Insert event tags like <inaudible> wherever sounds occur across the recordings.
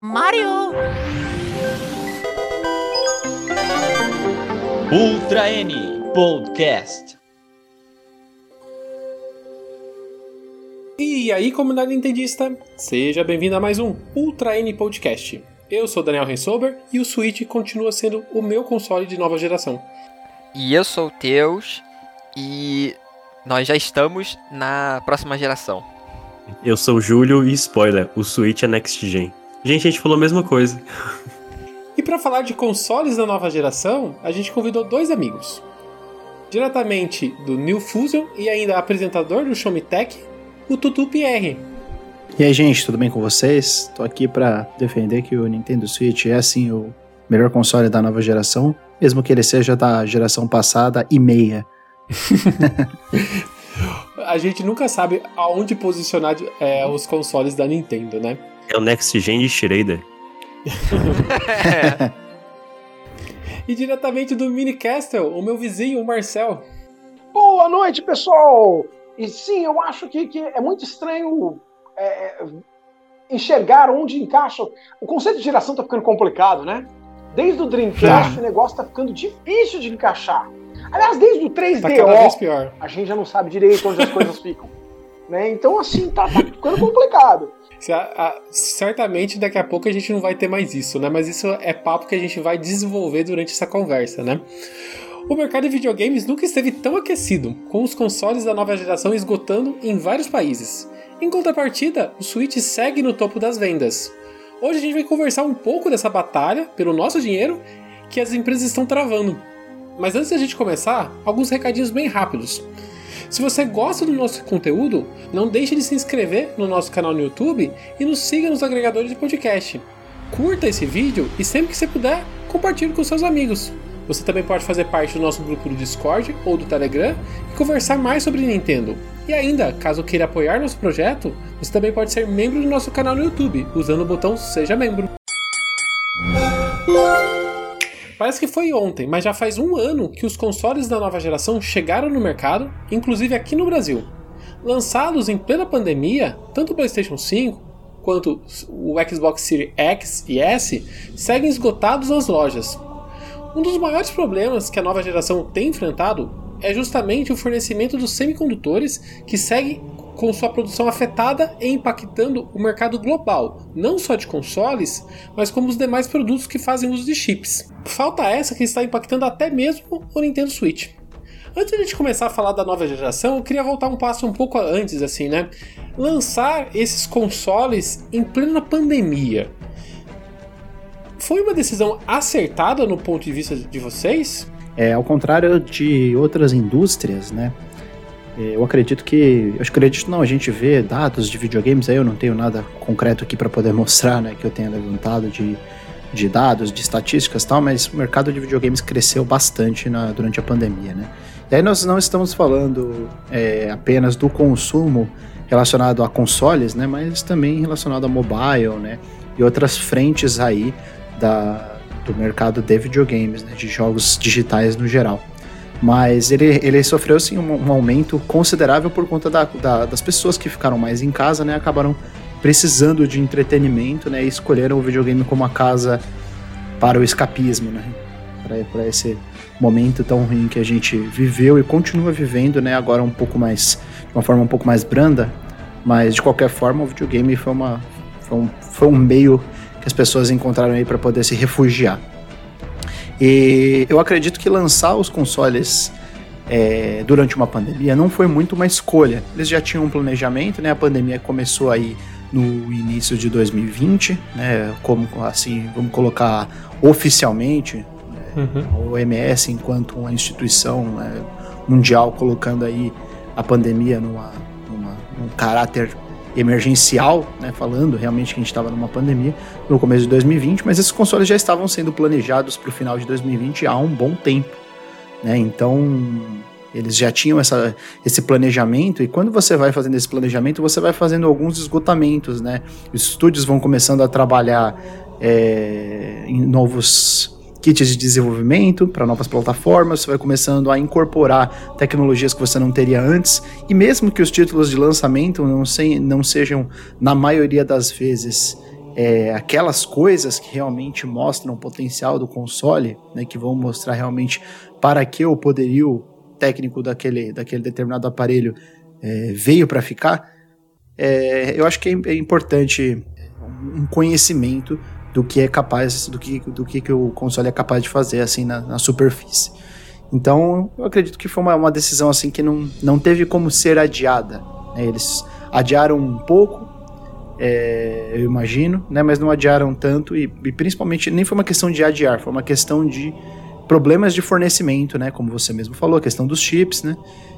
Mario! Ultra N Podcast. E aí, comunidade nintendista, seja bem-vindo a mais um Ultra N Podcast. Eu sou Daniel Rensober e o Switch continua sendo o meu console de nova geração. E eu sou o Teus e nós já estamos na próxima geração. Eu sou o Júlio e spoiler, o Switch é Next Gen. Gente, a gente falou a mesma coisa. E para falar de consoles da nova geração, a gente convidou dois amigos. Diretamente do New Fusion e ainda apresentador do Show Me Tech, o Tutu Pierre. E aí, gente, tudo bem com vocês? Tô aqui para defender que o Nintendo Switch é assim o melhor console da nova geração, mesmo que ele seja da geração passada e meia. <laughs> a gente nunca sabe aonde posicionar é, os consoles da Nintendo, né? É o Next Gen de Schrader. <laughs> e diretamente do Mini Castle, o meu vizinho, o Marcel. Boa noite, pessoal! E sim, eu acho que, que é muito estranho é, enxergar onde encaixa. O conceito de geração tá ficando complicado, né? Desde o Dreamcast, o negócio tá ficando difícil de encaixar. Aliás, desde o 3DO, tá cada vez pior. a gente já não sabe direito onde as coisas ficam. Né? Então, assim, tá, tá ficando complicado. Certamente daqui a pouco a gente não vai ter mais isso, né? Mas isso é papo que a gente vai desenvolver durante essa conversa, né? O mercado de videogames nunca esteve tão aquecido, com os consoles da nova geração esgotando em vários países. Em contrapartida, o Switch segue no topo das vendas. Hoje a gente vai conversar um pouco dessa batalha pelo nosso dinheiro que as empresas estão travando. Mas antes da gente começar, alguns recadinhos bem rápidos. Se você gosta do nosso conteúdo, não deixe de se inscrever no nosso canal no YouTube e nos siga nos agregadores de podcast. Curta esse vídeo e sempre que você puder, compartilhe com seus amigos. Você também pode fazer parte do nosso grupo do Discord ou do Telegram e conversar mais sobre Nintendo. E ainda, caso queira apoiar nosso projeto, você também pode ser membro do nosso canal no YouTube, usando o botão Seja Membro. Parece que foi ontem, mas já faz um ano que os consoles da nova geração chegaram no mercado, inclusive aqui no Brasil. Lançados em plena pandemia, tanto o PlayStation 5 quanto o Xbox Series X e S seguem esgotados nas lojas. Um dos maiores problemas que a nova geração tem enfrentado é justamente o fornecimento dos semicondutores que segue com sua produção afetada e impactando o mercado global, não só de consoles, mas como os demais produtos que fazem uso de chips. Falta essa que está impactando até mesmo o Nintendo Switch. Antes de a gente começar a falar da nova geração, eu queria voltar um passo um pouco antes, assim, né? Lançar esses consoles em plena pandemia. Foi uma decisão acertada no ponto de vista de vocês? É, ao contrário de outras indústrias, né? É, eu acredito que. Eu acredito não, a gente vê dados de videogames aí, eu não tenho nada concreto aqui para poder <laughs> mostrar, né? Que eu tenha levantado de, de dados, de estatísticas e tal, mas o mercado de videogames cresceu bastante na, durante a pandemia, né? E aí nós não estamos falando é, apenas do consumo relacionado a consoles, né? Mas também relacionado a mobile, né? E outras frentes aí da, do mercado de videogames, né? De jogos digitais no geral. Mas ele, ele sofreu sim um, um aumento considerável por conta da, da, das pessoas que ficaram mais em casa, né? Acabaram precisando de entretenimento, né? E escolheram o videogame como a casa para o escapismo, né? Para esse momento tão ruim que a gente viveu e continua vivendo, né? Agora um pouco mais, de uma forma um pouco mais branda, mas de qualquer forma o videogame foi uma foi um, foi um meio que as pessoas encontraram aí para poder se refugiar. E eu acredito que lançar os consoles é, durante uma pandemia não foi muito uma escolha. Eles já tinham um planejamento, né? A pandemia começou aí no início de 2020, né? Como assim, vamos colocar oficialmente né, uhum. a OMS enquanto uma instituição né, mundial colocando aí a pandemia numa, numa, num caráter emergencial, né, falando realmente que a gente estava numa pandemia no começo de 2020, mas esses consoles já estavam sendo planejados para o final de 2020 há um bom tempo, né? Então eles já tinham essa, esse planejamento e quando você vai fazendo esse planejamento você vai fazendo alguns esgotamentos, né? Os estúdios vão começando a trabalhar é, em novos kits de desenvolvimento para novas plataformas, você vai começando a incorporar tecnologias que você não teria antes, e mesmo que os títulos de lançamento não, se, não sejam, na maioria das vezes, é, aquelas coisas que realmente mostram o potencial do console, né, que vão mostrar realmente para que o poderio técnico daquele, daquele determinado aparelho é, veio para ficar, é, eu acho que é, é, importante um conhecimento do que é capaz, do que, do que, que o console é capaz de fazer assim na, na superfície. Então, eu acredito que foi uma, uma, decisão assim que não, não teve como ser adiada. Né? Eles adiaram um pouco, é, eu imagino, né? mas não adiaram tanto e, e, principalmente nem foi uma questão de adiar, foi uma questão de problemas de fornecimento, né? Como você mesmo falou, a questão dos chips, né?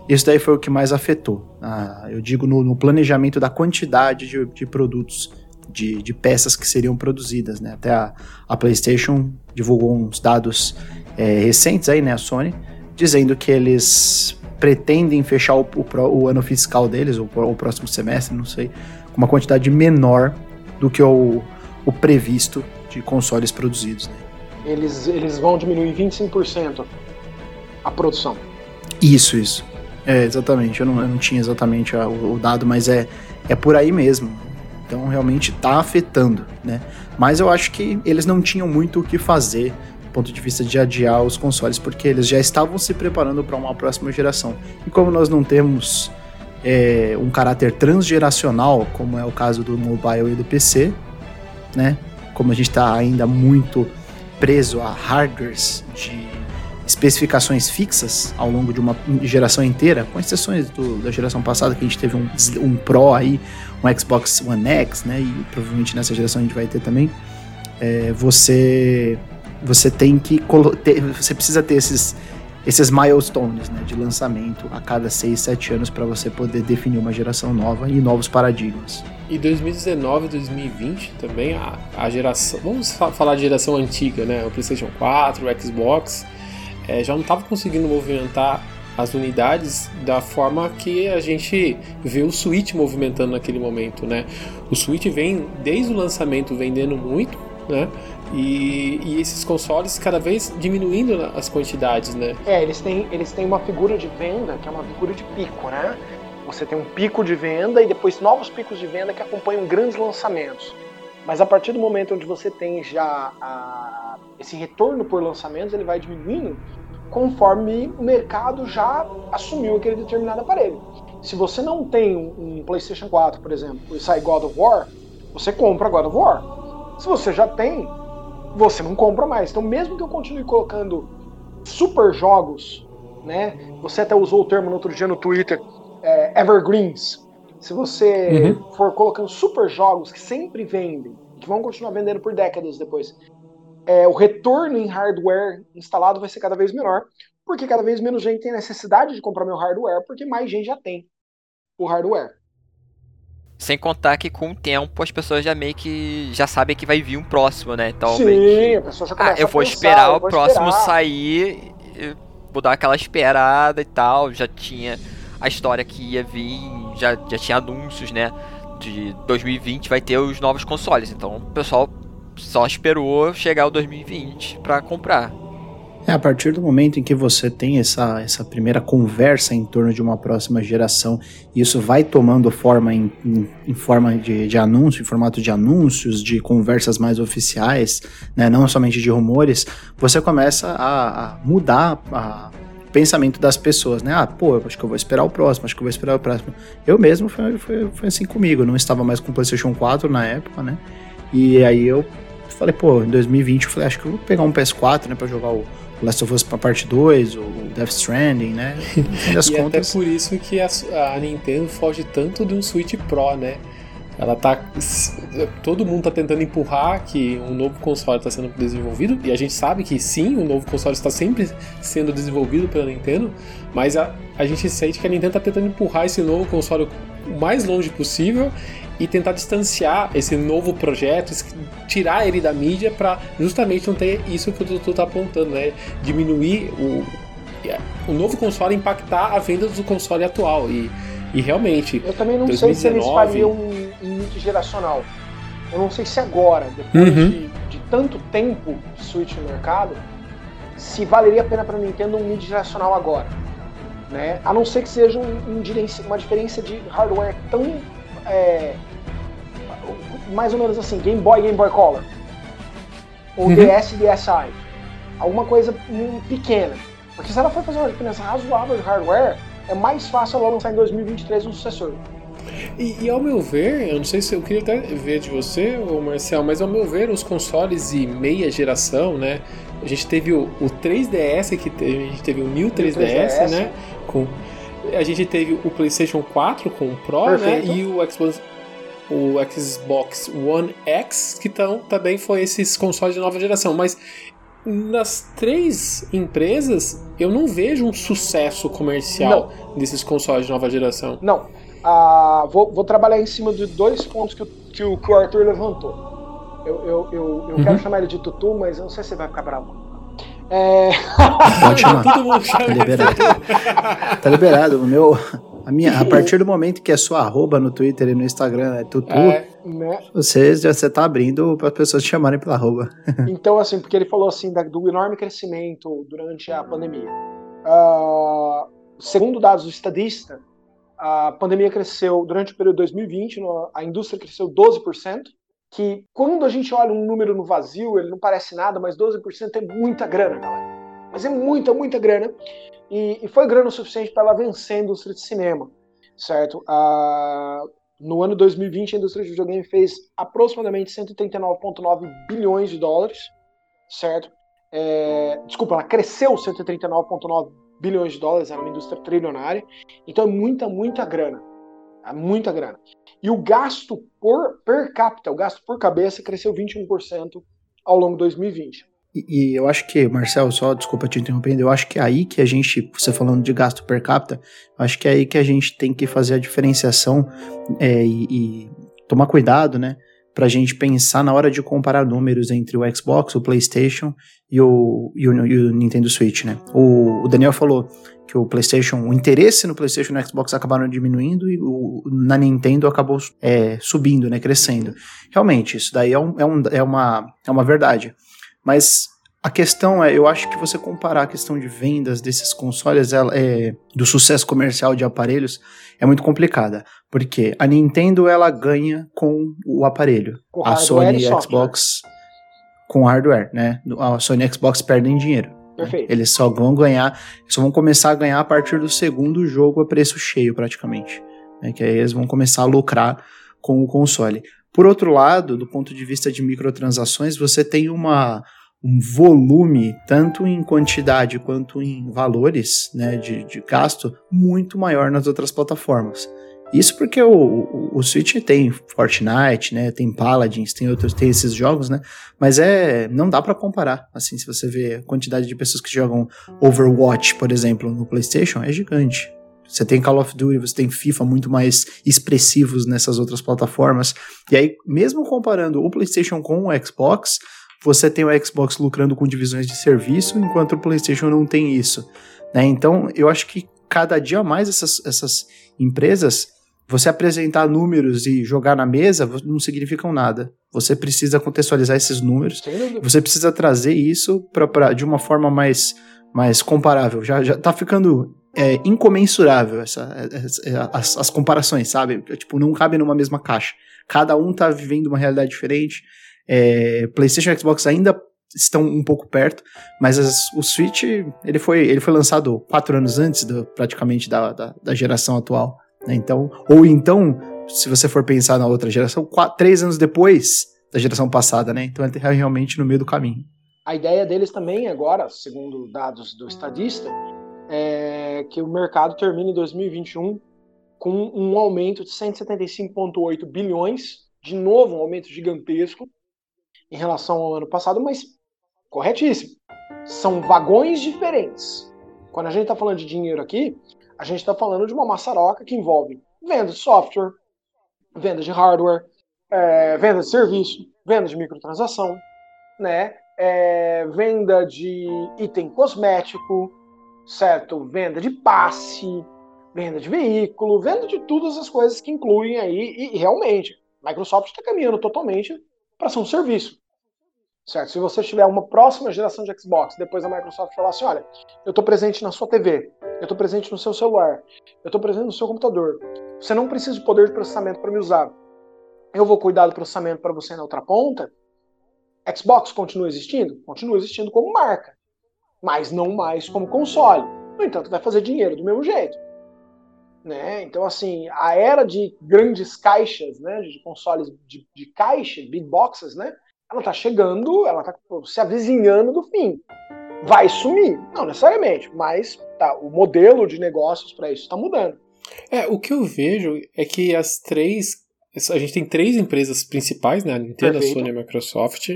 Isso daí foi o que mais afetou. Ah, eu digo no, no, planejamento da quantidade de, de produtos, de, de, peças que seriam produzidas, né? Até a, a PlayStation divulgou uns dados é, recentes aí, né? A Sony, dizendo que eles pretendem fechar o, o, o ano fiscal deles, ou o próximo semestre, não sei, com uma quantidade menor do que o, o previsto de consoles produzidos, né? eles, eles vão diminuir 25% a produção. Isso, isso. É, exatamente. Eu não, eu não tinha exatamente a, o, o, dado, mas é, é por aí mesmo. Então realmente está afetando, né? Mas eu acho que eles não tinham muito o que fazer do ponto de vista de adiar os consoles, porque eles já estavam se preparando para uma próxima geração. E como nós não temos é, um caráter transgeracional, como é o caso do mobile e do PC, né? Como a gente está ainda muito preso a hardwares de especificações fixas ao longo de uma geração inteira, com exceções do, da geração passada, que a gente teve um, um Pro aí, um Xbox One X, né? E provavelmente nessa geração a gente vai ter também. É, você você tem que ter, você precisa ter esses esses milestones né, de lançamento a cada 6, 7 anos para você poder definir uma geração nova e novos paradigmas. E 2019 2020 também a, a geração, vamos falar de geração antiga, né, o PlayStation 4, o Xbox, é, já não estava conseguindo movimentar as unidades da forma que a gente vê o Switch movimentando naquele momento, né? O Switch vem desde o lançamento vendendo muito, né? E, e, esses consoles cada vez diminuindo as quantidades, né? É, eles têm, eles têm uma figura de venda que é uma figura de pico, né? Você tem um pico de venda e depois novos picos de venda que acompanham grandes lançamentos. Mas a partir do momento onde você tem já a, esse retorno por lançamentos, ele vai diminuindo conforme o mercado já assumiu aquele determinado aparelho. Se você não tem um PlayStation 4, por exemplo, e sai God of War, você compra God of War. Se você já tem, você não compra mais. Então, mesmo que eu continue colocando super jogos, né? Você até usou o termo no outro dia no Twitter, é, evergreens. Se você uhum. for colocando super jogos que sempre vendem, que vão continuar vendendo por décadas depois, é, o retorno em hardware instalado vai ser cada vez menor, porque cada vez menos gente tem necessidade de comprar meu hardware, porque mais gente já tem o hardware. Sem contar que com o tempo as pessoas já meio que já sabem que vai vir um próximo, né? Então, Sim, a pessoa já começa Ah, eu vou pensar, esperar eu o vou próximo esperar. sair, vou dar aquela esperada e tal. Já tinha a história que ia vir, já, já tinha anúncios, né? De 2020 vai ter os novos consoles. Então o pessoal só esperou chegar o 2020 para comprar. É, a partir do momento em que você tem essa, essa primeira conversa em torno de uma próxima geração, e isso vai tomando forma em, em, em forma de, de anúncio, em formato de anúncios, de conversas mais oficiais, né, não somente de rumores, você começa a, a mudar a, o pensamento das pessoas, né? Ah, pô, acho que eu vou esperar o próximo, acho que eu vou esperar o próximo. Eu mesmo foi, foi, foi assim comigo, não estava mais com o PlayStation 4 na época, né? E aí eu falei, pô, em 2020 eu falei, acho que eu vou pegar um PS4, né, pra jogar o Last of Us pra parte 2, o Death Stranding, né? No fim <laughs> das e contas. até por isso que a, a, Nintendo foge tanto de um Switch Pro, né? Ela tá. Todo mundo tá tentando empurrar que um novo console está sendo desenvolvido, e a gente sabe que sim, o um novo console está sempre sendo desenvolvido pela Nintendo, mas a, a gente sente que a Nintendo tá tentando empurrar esse novo console o mais longe possível e tentar distanciar esse novo projeto, tirar ele da mídia para justamente não ter isso que o Dudu tá apontando, né? Diminuir o, o novo console impactar a venda do console atual e, e realmente. Eu também não 2019... sei se eles fariam um, um multigeracional. Eu não sei se agora, depois Uhum. de, de tanto tempo de Switch no mercado, se valeria a pena para Nintendo um mid-geracional agora. Né? A não ser que seja um- um uma diferença de hardware tão é, mais ou menos assim, Game Boy, Game Boy Color. Ou Uhum. DS, DSi. Alguma coisa hum, pequena. Porque se ela for fazer uma diferença razoável de hardware, é mais fácil ela lançar em 2023 um sucessor. E, e ao meu ver, eu não sei se eu queria até ver de você, ô Marcel, mas ao meu ver, os consoles de meia geração, né? A gente teve o, o 3DS, que teve, a gente teve o New 3DS, 3DS. né? Com, a gente teve o PlayStation 4 com o Pro, Perfeito. né? E o Xbox, o Xbox One X, que tão, também foi esses consoles de nova geração. Mas nas três empresas, eu não vejo um sucesso comercial desses consoles de nova geração. Não. Ah, vou, vou trabalhar em cima de dois pontos que, o- que, o, que o Arthur levantou. Eu, eu, eu, eu quero chamar ele de Tutu, mas eu não sei se ele vai ficar bravo. É, Pode chamar. Todo mundo chama Tá ele. liberado. Tá liberado. O meu. A, minha, a partir do momento que é sua arroba no Twitter e no Instagram é tutu, É, né? você já você tá abrindo para as pessoas te chamarem pela arroba. <laughs> Então, assim, porque ele falou assim da- do enorme crescimento durante a pandemia. Ah, segundo dados do estadista, a pandemia cresceu durante o período 2020, no- a indústria cresceu 12%, que quando a gente olha um número no vazio, ele não parece nada, mas 12% é muita grana, galera. Mas é muita, muita grana. E, e foi grana o suficiente para ela vencer a indústria de cinema, certo? No ano 2020, a indústria de videogame fez aproximadamente 139,9 bilhões de dólares, certo? É, desculpa, ela cresceu 139,9 bilhões de dólares, era uma indústria trilionária. Então é muita, muita grana. É muita grana. E o gasto por per capita, o gasto por cabeça, cresceu 21% ao longo de 2020. E, eu acho que, Marcel, só desculpa te interrompendo, eu acho que é aí que a gente, você falando de gasto per capita, eu acho que é aí que a gente tem que fazer a diferenciação é, e, e tomar cuidado, né? Pra gente pensar na hora de comparar números entre o Xbox, o PlayStation e o, e o, e o Nintendo Switch, né? O, o Daniel falou que o PlayStation, o interesse no PlayStation e no Xbox acabaram diminuindo e o, na Nintendo acabou é, subindo, né? Crescendo. Realmente, isso daí é, um, é, um, é, uma, é uma verdade. Mas a questão é, eu acho que você comparar a questão de vendas desses consoles, ela é, do sucesso comercial de aparelhos, é muito complicada. Porque a Nintendo, ela ganha com o aparelho. Com a Sony e a. Xbox com hardware, né? A Sony e a Xbox perdem dinheiro. Perfeito. Eles só vão ganhar, só vão começar a ganhar a partir do segundo jogo a preço cheio, praticamente. né? Que aí eles vão começar a lucrar com o console. Por outro lado, do ponto de vista de microtransações, você tem uma, um volume, tanto em quantidade quanto em valores né, de, de gasto, muito maior nas outras plataformas. Isso porque o, o, o Switch tem Fortnite, né, tem Paladins, tem outros, tem esses jogos, né, mas é não dá pra comparar. Assim, se você vê a quantidade de pessoas que jogam Overwatch, por exemplo, no PlayStation, é gigante. Você tem Call of Duty, você tem FIFA muito mais expressivos nessas outras plataformas. E aí, mesmo comparando o PlayStation com o Xbox, você tem o Xbox lucrando com divisões de serviço, enquanto o PlayStation não tem isso. Né? Então, eu acho que cada dia mais essas, essas empresas, você apresentar números e jogar na mesa não significam nada. Você precisa contextualizar esses números você precisa trazer isso pra, pra- de uma forma mais, mais comparável. Já, já tá ficando é, incomensurável essa, essa- as, as comparações, sabe? Tipo, não cabe numa mesma caixa. Cada um tá vivendo uma realidade diferente. É, PlayStation e Xbox ainda estão um pouco perto, mas as- o Switch ele foi, ele foi lançado quatro anos antes do- praticamente da, da, da geração atual. né? Então, ou então, se você for pensar na outra geração, quatro, três anos depois da geração passada, né? Então ele tá realmente no meio do caminho. A ideia deles também agora, segundo dados do estadista, é que o mercado termine em 2021 com um aumento de 175,8 bilhões, de novo um aumento gigantesco em relação ao ano passado, mas corretíssimo. São vagões diferentes. Quando a gente está falando de dinheiro aqui, a gente está falando de uma maçaroca que envolve venda de software, venda de hardware, é, venda de serviço, venda de microtransação, né? É, venda de item cosmético, certo? Venda de passe, venda de veículo, venda de todas as coisas que incluem aí, e, realmente, Microsoft está caminhando totalmente para ser um serviço. Certo? Se você tiver uma próxima geração de Xbox, depois a Microsoft falar assim, olha, eu estou presente na sua TV, eu estou presente no seu celular, eu estou presente no seu computador, você não precisa de poder de processamento para me usar. eu vou cuidar do processamento para você na outra ponta. Xbox continua existindo? Continua existindo como marca, mas não mais como console. No entanto, vai fazer dinheiro do mesmo jeito. Né? Então, assim, a era de grandes caixas, né, de consoles de, de caixa, big boxes, né, ela está chegando, ela está se avizinhando do fim. Vai sumir? Não necessariamente, mas tá, o modelo de negócios para isso está mudando. É, o que eu vejo é que as três. A gente tem três empresas principais, né? A Nintendo, Perfeito. a Sony e a Microsoft.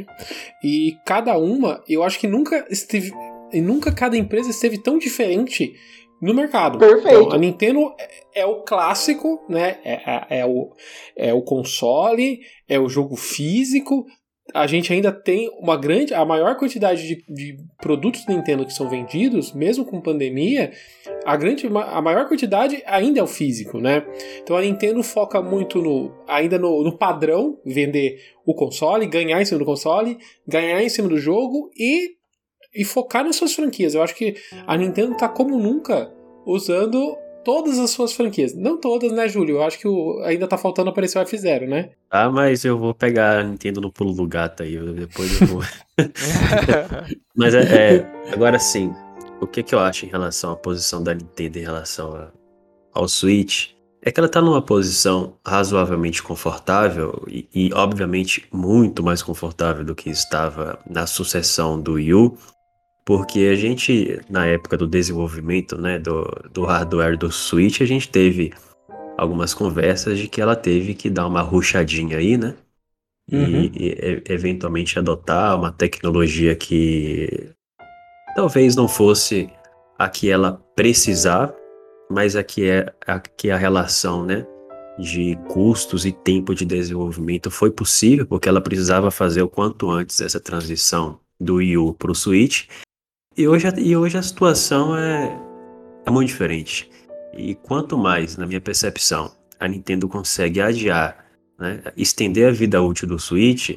E cada uma, eu acho que nunca esteve. E Nunca cada empresa esteve tão diferente no mercado. Perfeito. Então, a Nintendo é, é o clássico, né? É, é- é o, é o console, é o jogo físico. A gente ainda tem uma grande. A maior quantidade de, de produtos Nintendo que são vendidos, mesmo com pandemia, a, grande, a maior quantidade ainda é o físico, né? Então a Nintendo foca muito no ainda no, no padrão, vender o console, ganhar em cima do console, ganhar em cima do jogo e, e focar nas suas franquias. Eu acho que a Nintendo tá como nunca usando todas as suas franquias. Não todas, né, Júlio? Eu acho que o- ainda tá faltando aparecer o F0, né? Ah, mas eu vou pegar a Nintendo no pulo do gato aí, eu- depois eu vou. <laughs> mas é, é, agora sim, o que, que eu acho em relação à posição da Nintendo em relação a- ao Switch é que ela tá numa posição razoavelmente confortável e, e, obviamente muito mais confortável do que estava na sucessão do Wii U, porque a gente, na época do desenvolvimento né, do, do hardware do Switch, a gente teve algumas conversas de que ela teve que dar uma ruchadinha aí, né? E- Uhum. E, e- eventualmente adotar uma tecnologia que talvez não fosse a que ela precisar, mas a que é a que a relação, né, de custos e tempo de desenvolvimento foi possível, porque ela precisava fazer o quanto antes essa transição do Wii U para o Switch. E hoje, e hoje a situação é, é muito diferente. E quanto mais, na minha percepção, a Nintendo consegue adiar, né, estender a vida útil do Switch,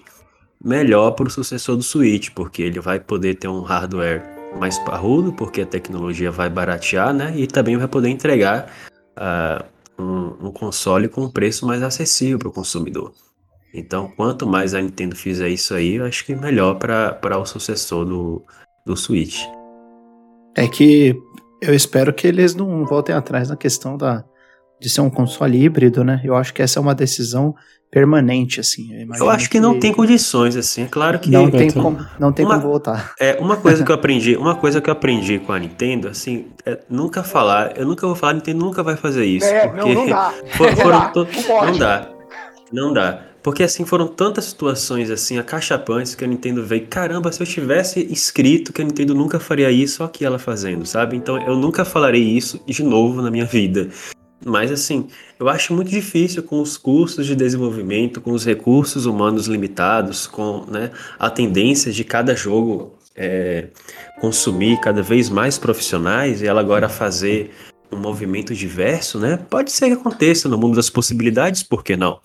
melhor para o sucessor do Switch, porque ele vai poder ter um hardware mais parrudo, porque a tecnologia vai baratear, né, e também vai poder entregar ah, um, um console com um preço mais acessível para o consumidor. Então, quanto mais a Nintendo fizer isso aí, eu acho que melhor para o sucessor do, do Switch. É que eu espero que eles não voltem atrás na questão da, de ser um console híbrido, né? Eu acho que essa é uma decisão permanente, assim. Eu, Eu acho que não tem condições, assim. É claro que. Não tem como, não tem uma- como voltar. É, uma coisa que eu <laughs> aprendi, uma coisa que eu aprendi com a Nintendo, assim, é nunca falar, eu nunca vou falar, a Nintendo nunca vai fazer isso. É, porque não, não dá. <laughs> for- Não dá, to- não dá. Não dá. Porque assim, foram tantas situações assim, acachapantes que a Nintendo veio, caramba, se eu tivesse escrito que a Nintendo nunca faria isso, olha aqui ela fazendo, sabe? Então eu nunca falarei isso de novo na minha vida. Mas assim, eu acho muito difícil com os custos de desenvolvimento, com os recursos humanos limitados, com né, a tendência de cada jogo é, consumir cada vez mais profissionais e ela agora fazer um movimento diverso, né? Pode ser que aconteça no mundo das possibilidades, por que não?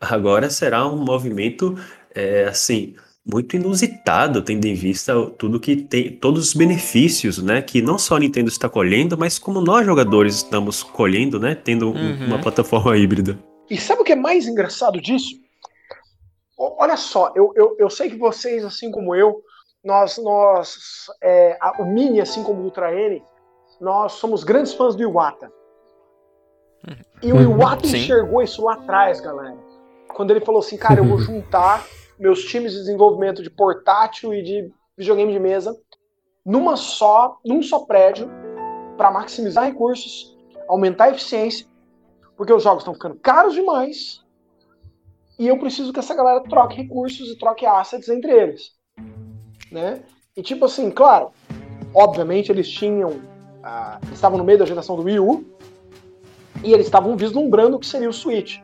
Agora será um movimento é, assim muito inusitado, tendo em vista o- tudo que tem, todos os benefícios, né? Que não só a Nintendo está colhendo, mas como nós jogadores estamos colhendo, né? Tendo um- Uhum. uma plataforma híbrida. E sabe o que é mais engraçado disso? Olha só, eu, eu, eu sei que vocês, assim como eu, nós, nós é, a- o Mini, assim como o Ultra N, nós somos grandes fãs do Iwata. E o Uhum, Iwata sim. enxergou isso lá atrás, galera. Quando ele falou assim, cara, eu vou <laughs> juntar meus times de desenvolvimento de portátil e de videogame de mesa numa só, num só prédio para maximizar recursos, aumentar a eficiência, porque os jogos estão ficando caros demais e eu preciso que essa galera troque recursos e troque assets entre eles, né? E tipo assim, claro, obviamente eles tinham, ah, eles estavam no meio da geração do Wii U e eles estavam vislumbrando o que seria o Switch,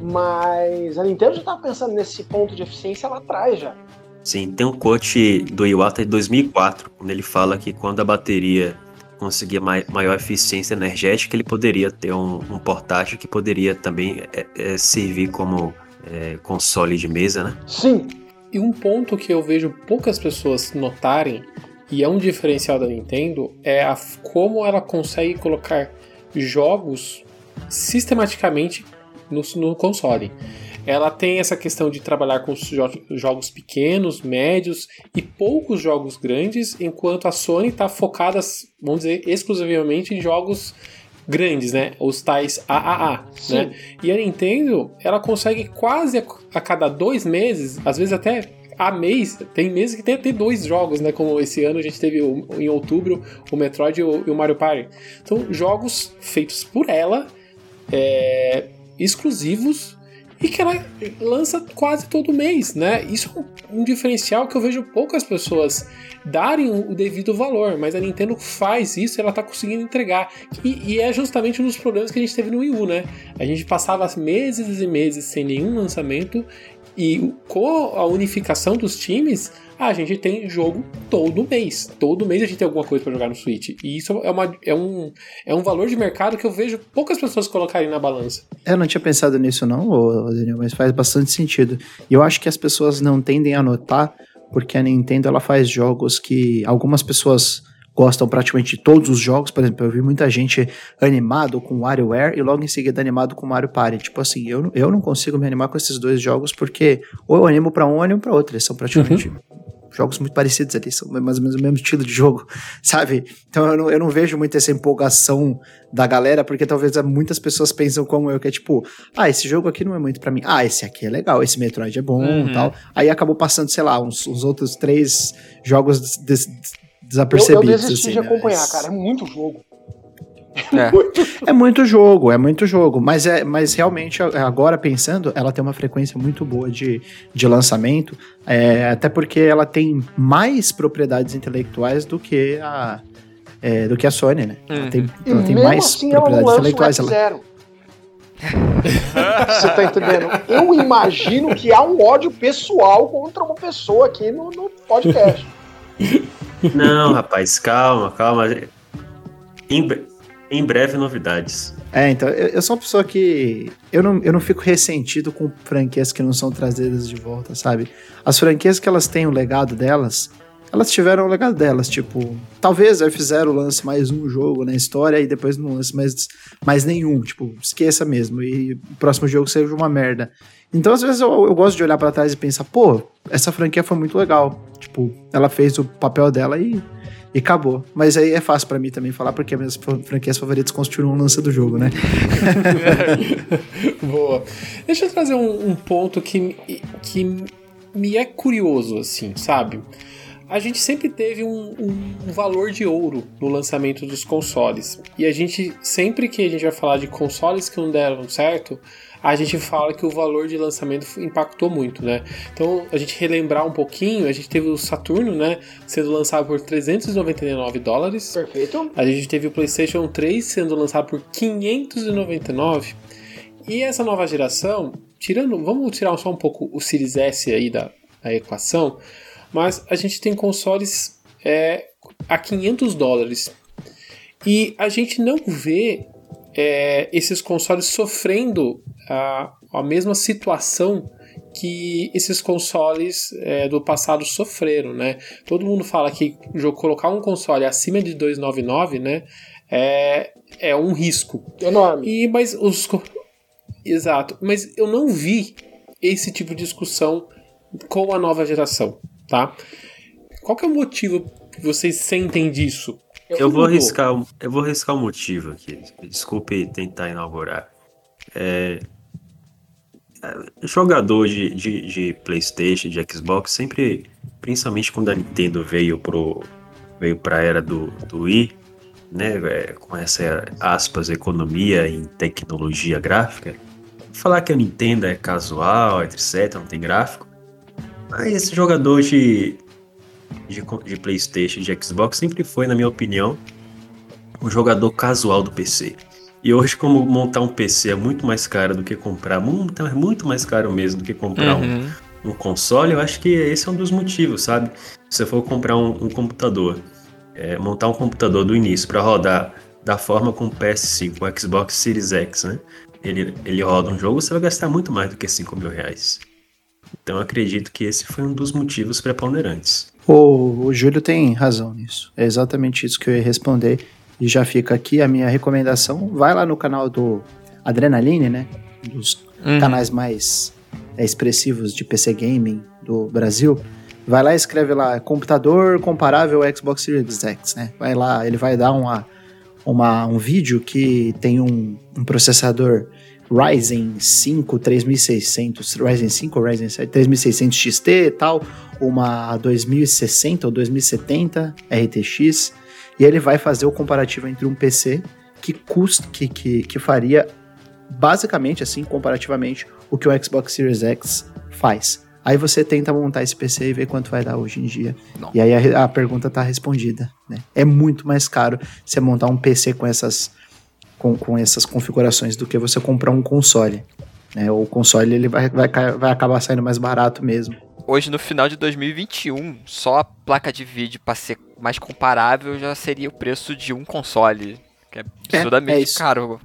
mas a Nintendo já estava pensando nesse ponto de eficiência lá atrás já. Sim, tem um quote do Iwata de 2004, quando ele fala que quando a bateria conseguia mai- maior eficiência energética, ele poderia ter um, um portátil que poderia também é, é, servir como é, console de mesa, né? Sim, E um ponto que eu vejo poucas pessoas notarem, e é um diferencial da Nintendo, é a, como ela consegue colocar jogos sistematicamente no, no console. ela tem essa questão de trabalhar com jo jogos pequenos, médios e poucos jogos grandes, enquanto a Sony está focada, vamos dizer, exclusivamente em jogos grandes, né? Os tais AAA, Sim. né? E a Nintendo, ela consegue quase a, a cada dois meses, às vezes até a mês, tem meses que tem até dois jogos, né? Como esse ano a gente teve em outubro o Metroid e o, e o Mario Party. Então, jogos feitos por ela, é, exclusivos e que ela lança quase todo mês, né? Isso é um diferencial que eu vejo poucas pessoas darem o devido valor, mas a Nintendo faz isso e ela tá conseguindo entregar. E, e, é justamente um dos problemas que a gente teve no Wii U, né? A gente passava meses e meses sem nenhum lançamento e com a unificação dos times, a gente tem jogo todo mês. Todo mês a gente tem alguma coisa para jogar no Switch. E isso é, uma, é, um, é um valor de mercado que eu vejo poucas pessoas colocarem na balança. Eu não tinha pensado nisso, não, Daniel, mas faz bastante sentido. E eu acho que as pessoas não tendem a notar, porque a Nintendo ela faz jogos que algumas pessoas gostam praticamente de todos os jogos. Por exemplo, eu vi muita gente animado com WarioWare e logo em seguida animado com Mario Party. Tipo assim, eu, eu não consigo me animar com esses dois jogos porque ou eu animo para um ou animo para outro. Eles são praticamente uhum. jogos muito parecidos ali, são mais ou menos o mesmo estilo de jogo, <laughs> sabe? Então eu não, eu não vejo muito essa empolgação da galera, porque talvez muitas pessoas pensam como eu, que é tipo, ah, esse jogo aqui não é muito para mim. Ah, esse aqui é legal, esse Metroid é bom uhum. tal. Aí acabou passando, sei lá, uns, uns outros três jogos desapercebidos. Eu, eu desisti assim, de acompanhar, cara. É muito jogo. É. <laughs> é muito jogo, é muito jogo, mas é, mas realmente agora pensando, ela tem uma frequência muito boa de, de lançamento, é, até porque ela tem mais propriedades intelectuais do que a é, do que a Sony, né? Uhum. Ela tem, ela tem mais assim, propriedades intelectuais. Ela... <laughs> Você tá entendendo? Eu imagino que há um ódio pessoal contra uma pessoa aqui no, no podcast. <laughs> Não, <laughs> rapaz, calma, calma. Em, em breve, novidades. É, então, eu, eu, sou uma pessoa que. Eu não, eu não fico ressentido com franquias que não são trazidas de volta, sabe? As franquias que elas têm o legado delas, elas tiveram o legado delas. Tipo, talvez aí fizeram o lance mais um jogo na história e depois não lance mais, mais nenhum. Tipo, esqueça mesmo. E o próximo jogo seja uma merda. Então, às vezes, eu, eu gosto de olhar para trás e pensar, pô, essa franquia foi muito legal. Tipo, ela fez o papel dela e, e acabou. Mas aí é fácil para mim também falar, porque minhas franquias favoritas construíram um lance do jogo, né? <laughs> Boa. Deixa eu trazer um, um ponto que, que me é curioso, assim, sabe? a gente sempre teve um, um, valor de ouro no lançamento dos consoles. E a gente, sempre que a gente vai falar de consoles que não deram certo, a gente fala que o valor de lançamento impactou muito, né? Então, a gente relembrar um pouquinho, a gente teve o Saturno, né, sendo lançado por 399 dólares. Perfeito. A gente teve o PlayStation 3 sendo lançado por 599. E essa nova geração, tirando, vamos tirar só um pouco o Series S aí da, da equação, mas a gente tem consoles é, a 500 dólares. E a gente não vê é, esses consoles sofrendo a, a mesma situação que esses consoles é, do passado sofreram, né? Todo mundo fala que colocar um console acima de 299, né, é, é um risco enorme. E mas os exato, mas eu não vi esse tipo de discussão com a nova geração, tá? Qual que é o motivo que vocês sentem disso? Eu vou arriscar, eu vou arriscar o um motivo aqui. Desculpe tentar inaugurar. É, é, jogador de, de, de, PlayStation, de Xbox, sempre, principalmente quando a Nintendo veio pro veio para a era do, do Wii, né, é, com essa aspas economia em tecnologia gráfica, falar que a Nintendo é casual, etc, não tem gráfico. Mas esse jogador de de, de PlayStation, de Xbox, sempre foi, na minha opinião, um jogador casual do PC. E hoje, como montar um PC é muito mais caro do que comprar, muito, muito mais caro mesmo do que comprar uhum. um, um, console, eu acho que esse é um dos motivos, sabe? Se você for comprar um, um computador, é, montar um computador do início para rodar da forma com o PS5, o Xbox Series X, né? Ele, ele roda um jogo, você vai gastar muito mais do que 5 mil reais. Então eu acredito que esse foi um dos motivos preponderantes. O, o Júlio tem razão nisso. É exatamente isso que eu ia responder. E já fica aqui a minha recomendação. Vai lá no canal do Adrenaline, né? Dos uhum. canais mais é, expressivos de PC Gaming do Brasil, vai lá e escreve lá, computador comparável ao Xbox Series X, né? Vai lá, ele vai dar uma, uma, um vídeo que tem um, um processador Ryzen 5 3600, Ryzen 5 ou Ryzen 7 3600 XT e tal, uma 2060 ou 2070 RTX, e ele vai fazer o comparativo entre um PC que custa que, que, que faria basicamente assim, comparativamente, o que o Xbox Series X faz. Aí você tenta montar esse PC e ver quanto vai dar hoje em dia. Não. E aí a, a pergunta tá respondida, né? É muito mais caro você montar um PC com essas com, com essas configurações do que você comprar um console. Né? O console ele vai, vai, vai acabar saindo mais barato mesmo. Hoje, no final de 2021, só a placa de vídeo pra ser mais comparável já seria o preço de um console. Que é absurdamente é isso. caro.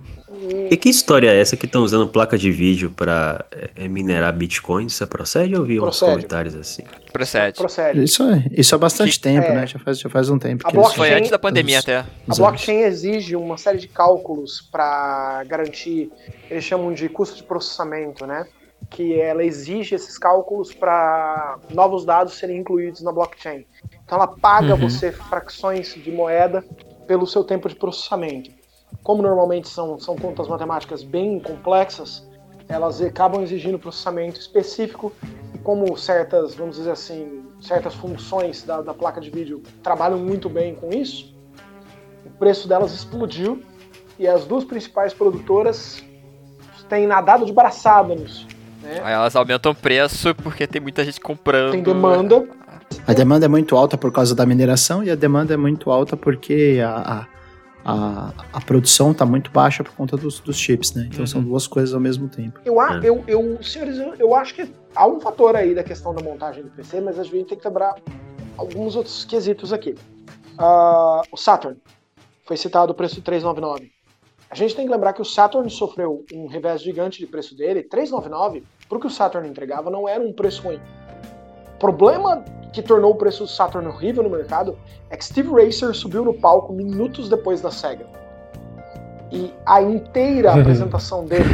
E que história é essa que estão usando placa de vídeo pra é, minerar bitcoins? Isso procede? Eu vi uns comentários assim. Procede. Procede. Isso, é- isso há bastante Que- tempo, é. né? Já faz, já faz um tempo. A blockchain- Foi antes da pandemia Os- até. A os anos. blockchain exige uma série de cálculos para garantir, eles chamam de custo de processamento, né? Que ela exige esses cálculos para novos dados serem incluídos na blockchain. Então ela paga Uhum. você frações de moeda pelo seu tempo de processamento. Como normalmente são, são contas matemáticas bem complexas, elas acabam exigindo processamento específico e como certas, vamos dizer assim, certas funções da, da placa de vídeo trabalham muito bem com isso, o preço delas explodiu e as duas principais produtoras têm nadado de braçada nisso. Né? Aí elas aumentam o preço porque tem muita gente comprando. Tem demanda, A demanda é muito alta por causa da mineração e a demanda é muito alta porque a, a, a, a produção está muito baixa por conta dos, dos chips, né? Então são duas coisas ao mesmo tempo. Eu, a- É. eu, eu, senhores, eu, eu acho que há um fator aí da questão da montagem do PC, mas a gente tem que lembrar alguns outros quesitos aqui. Ah, o Saturn foi citado o preço de 399. A gente tem que lembrar que o Saturn sofreu um revés gigante de preço dele. 399, para o que o Saturn entregava, não era um preço ruim. O problema que tornou o preço do Saturn horrível no mercado é que Steve Racer subiu no palco minutos depois da SEGA. E a inteira <laughs> apresentação dele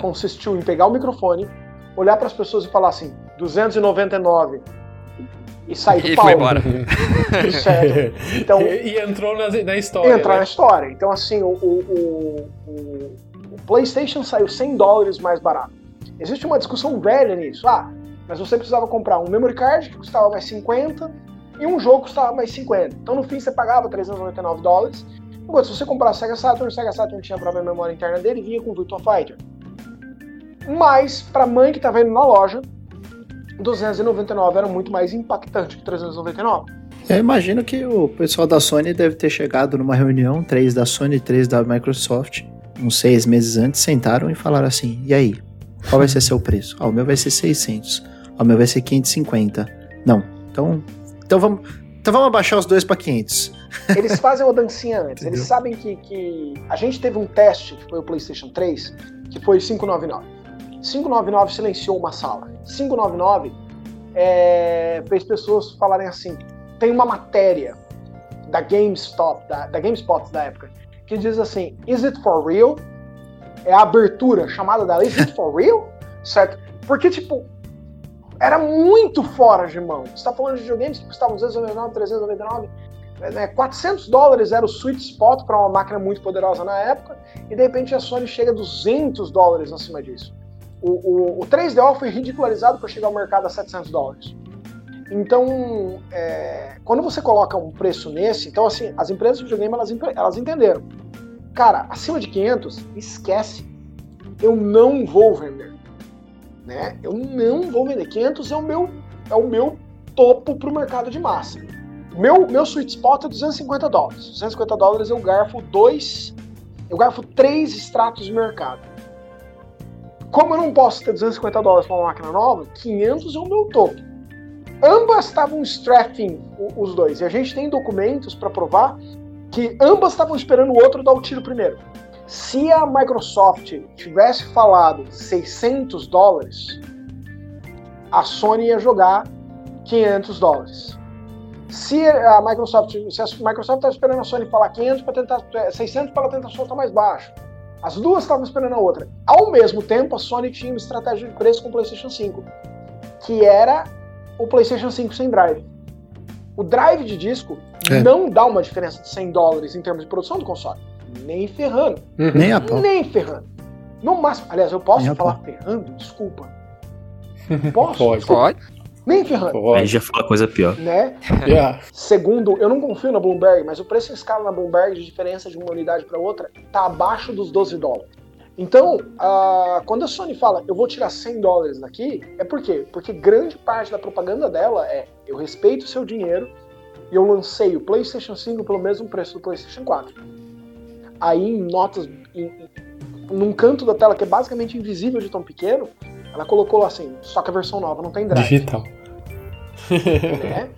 consistiu em pegar o microfone, olhar para as pessoas e falar assim: 299 e sair do E palco. foi embora. <laughs> Certo. Então, e, <laughs> e entrou na, na história. entrar né? na história. Então, assim, o, o, o- o- o PlayStation saiu 100 dólares mais barato. Existe uma discussão velha nisso. Ah, mas você precisava comprar um memory card que custava mais 50 e um jogo que custava mais 50. Então, no fim, você pagava 399 dólares. Enquanto se você comprar Sega Saturn, o Sega Saturn tinha a própria memória interna dele e vinha com Virtua Fighter. Mas, pra mãe que tá vendo na loja, 299 era muito mais impactante que 399. Eu imagino que o pessoal da Sony deve ter chegado numa reunião, três da Sony e três da Microsoft, uns seis meses antes, sentaram e falaram assim: e aí? Qual vai ser seu preço? Ah, o meu vai ser 600. O meu vai ser 550. Não, então. Então vamos. Então vamos abaixar os dois pra 500. Eles fazem uma dancinha antes. Eles Entendeu? sabem que, que. A gente teve um teste, que foi o PlayStation 3, que foi 599. 599 silenciou uma sala. 599 é, fez pessoas falarem assim: tem uma matéria da GameStop, da, da GameSpot da época, que diz assim: Is it for real? É a abertura chamada dela, Is it for real? Certo? Porque, tipo, era muito fora de mão. Você tá falando de videogames que custavam 299, 399, né, 400 dólares era o sweet spot para uma máquina muito poderosa na época, e de repente a Sony chega a 200 dólares acima disso. O, o, o 3DO foi ridicularizado para chegar ao mercado a 700 dólares. Então, é, quando você coloca um preço nesse, então assim, as empresas de videogame elas, elas entenderam. Cara, acima de 500, esquece. Eu não vou vender. Né? Eu não vou vender. 500 é o meu, é o meu topo para o mercado de massa. Meu, meu sweet spot é 250 dólares. 250 dólares eu garfo dois, eu garfo três extratos de mercado. Como eu não posso ter 250 dólares para uma máquina nova, 500 é o meu topo. Ambas estavam strafing o- os dois. E a gente tem documentos para provar que ambas estavam esperando o outro dar o tiro primeiro. Se a Microsoft tivesse falado 600 dólares, a Sony ia jogar 500 dólares. Se a Microsoft, se a Microsoft estava esperando a Sony falar 500 para tentar 600 para ela tentar soltar mais baixo, As duas estavam esperando a outra. Ao mesmo tempo, a Sony tinha uma estratégia de preço com o PlayStation 5, que era o PlayStation 5 sem drive. O drive de disco É. não dá uma diferença de 100 dólares em termos de produção do console. Nem ferrando. Uhum. Nem a pau. Nem ferrando. No máximo. Aliás, eu posso Nem falar ferrando? Desculpa. <laughs> Posso? Pode. Desculpa. Pode? Nem ferrando. Aí Pode. já fala coisa pior. Né? <laughs> Yeah. Segundo, eu não confio na Bloomberg, mas o preço em escala na Bloomberg de diferença de uma unidade para outra está abaixo dos 12 dólares. Então, ah, quando a Sony fala eu vou tirar 100 dólares daqui, é por quê? Porque grande parte da propaganda dela é eu respeito o seu dinheiro e eu lancei o PlayStation 5 pelo mesmo preço do PlayStation 4. Aí, em notas, em- num canto da tela que é basicamente invisível de tão pequeno, ela colocou assim: só que a versão nova não tem drive. Digital. <laughs> Né?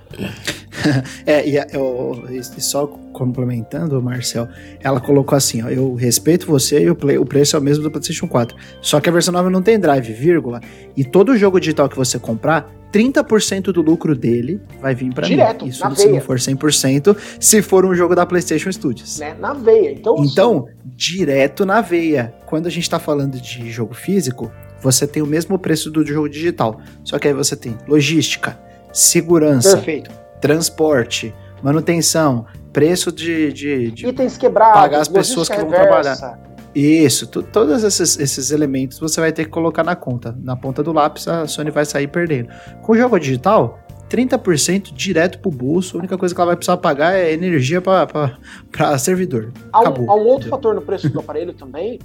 <laughs> É, e, a- eu- e só complementando, Marcel, ela colocou assim, ó, eu respeito você e o, play- o preço é o mesmo do PlayStation 4. Só que a versão nova não tem drive, vírgula. E todo jogo digital que você comprar, 30% do lucro dele vai vir pra Direto, mim. Isso na se não veia. for 100%, se for um jogo da PlayStation Studios. Né? Na veia. Então, Então, direto na veia. Quando a gente tá falando de jogo físico, você tem o mesmo preço do jogo digital. Só que aí você tem logística, segurança, perfeito. Transporte, manutenção, preço de. de, de- Itens quebrados, pagar as pessoas que vão reversa. Isso, tu- todos esses, esses elementos você vai ter que colocar na conta. Na ponta do lápis, a Sony vai sair perdendo. Com o jogo digital, 30% direto pro bolso. A única coisa que ela vai precisar pagar é energia para servidor. Há um, há um outro fator no preço do aparelho também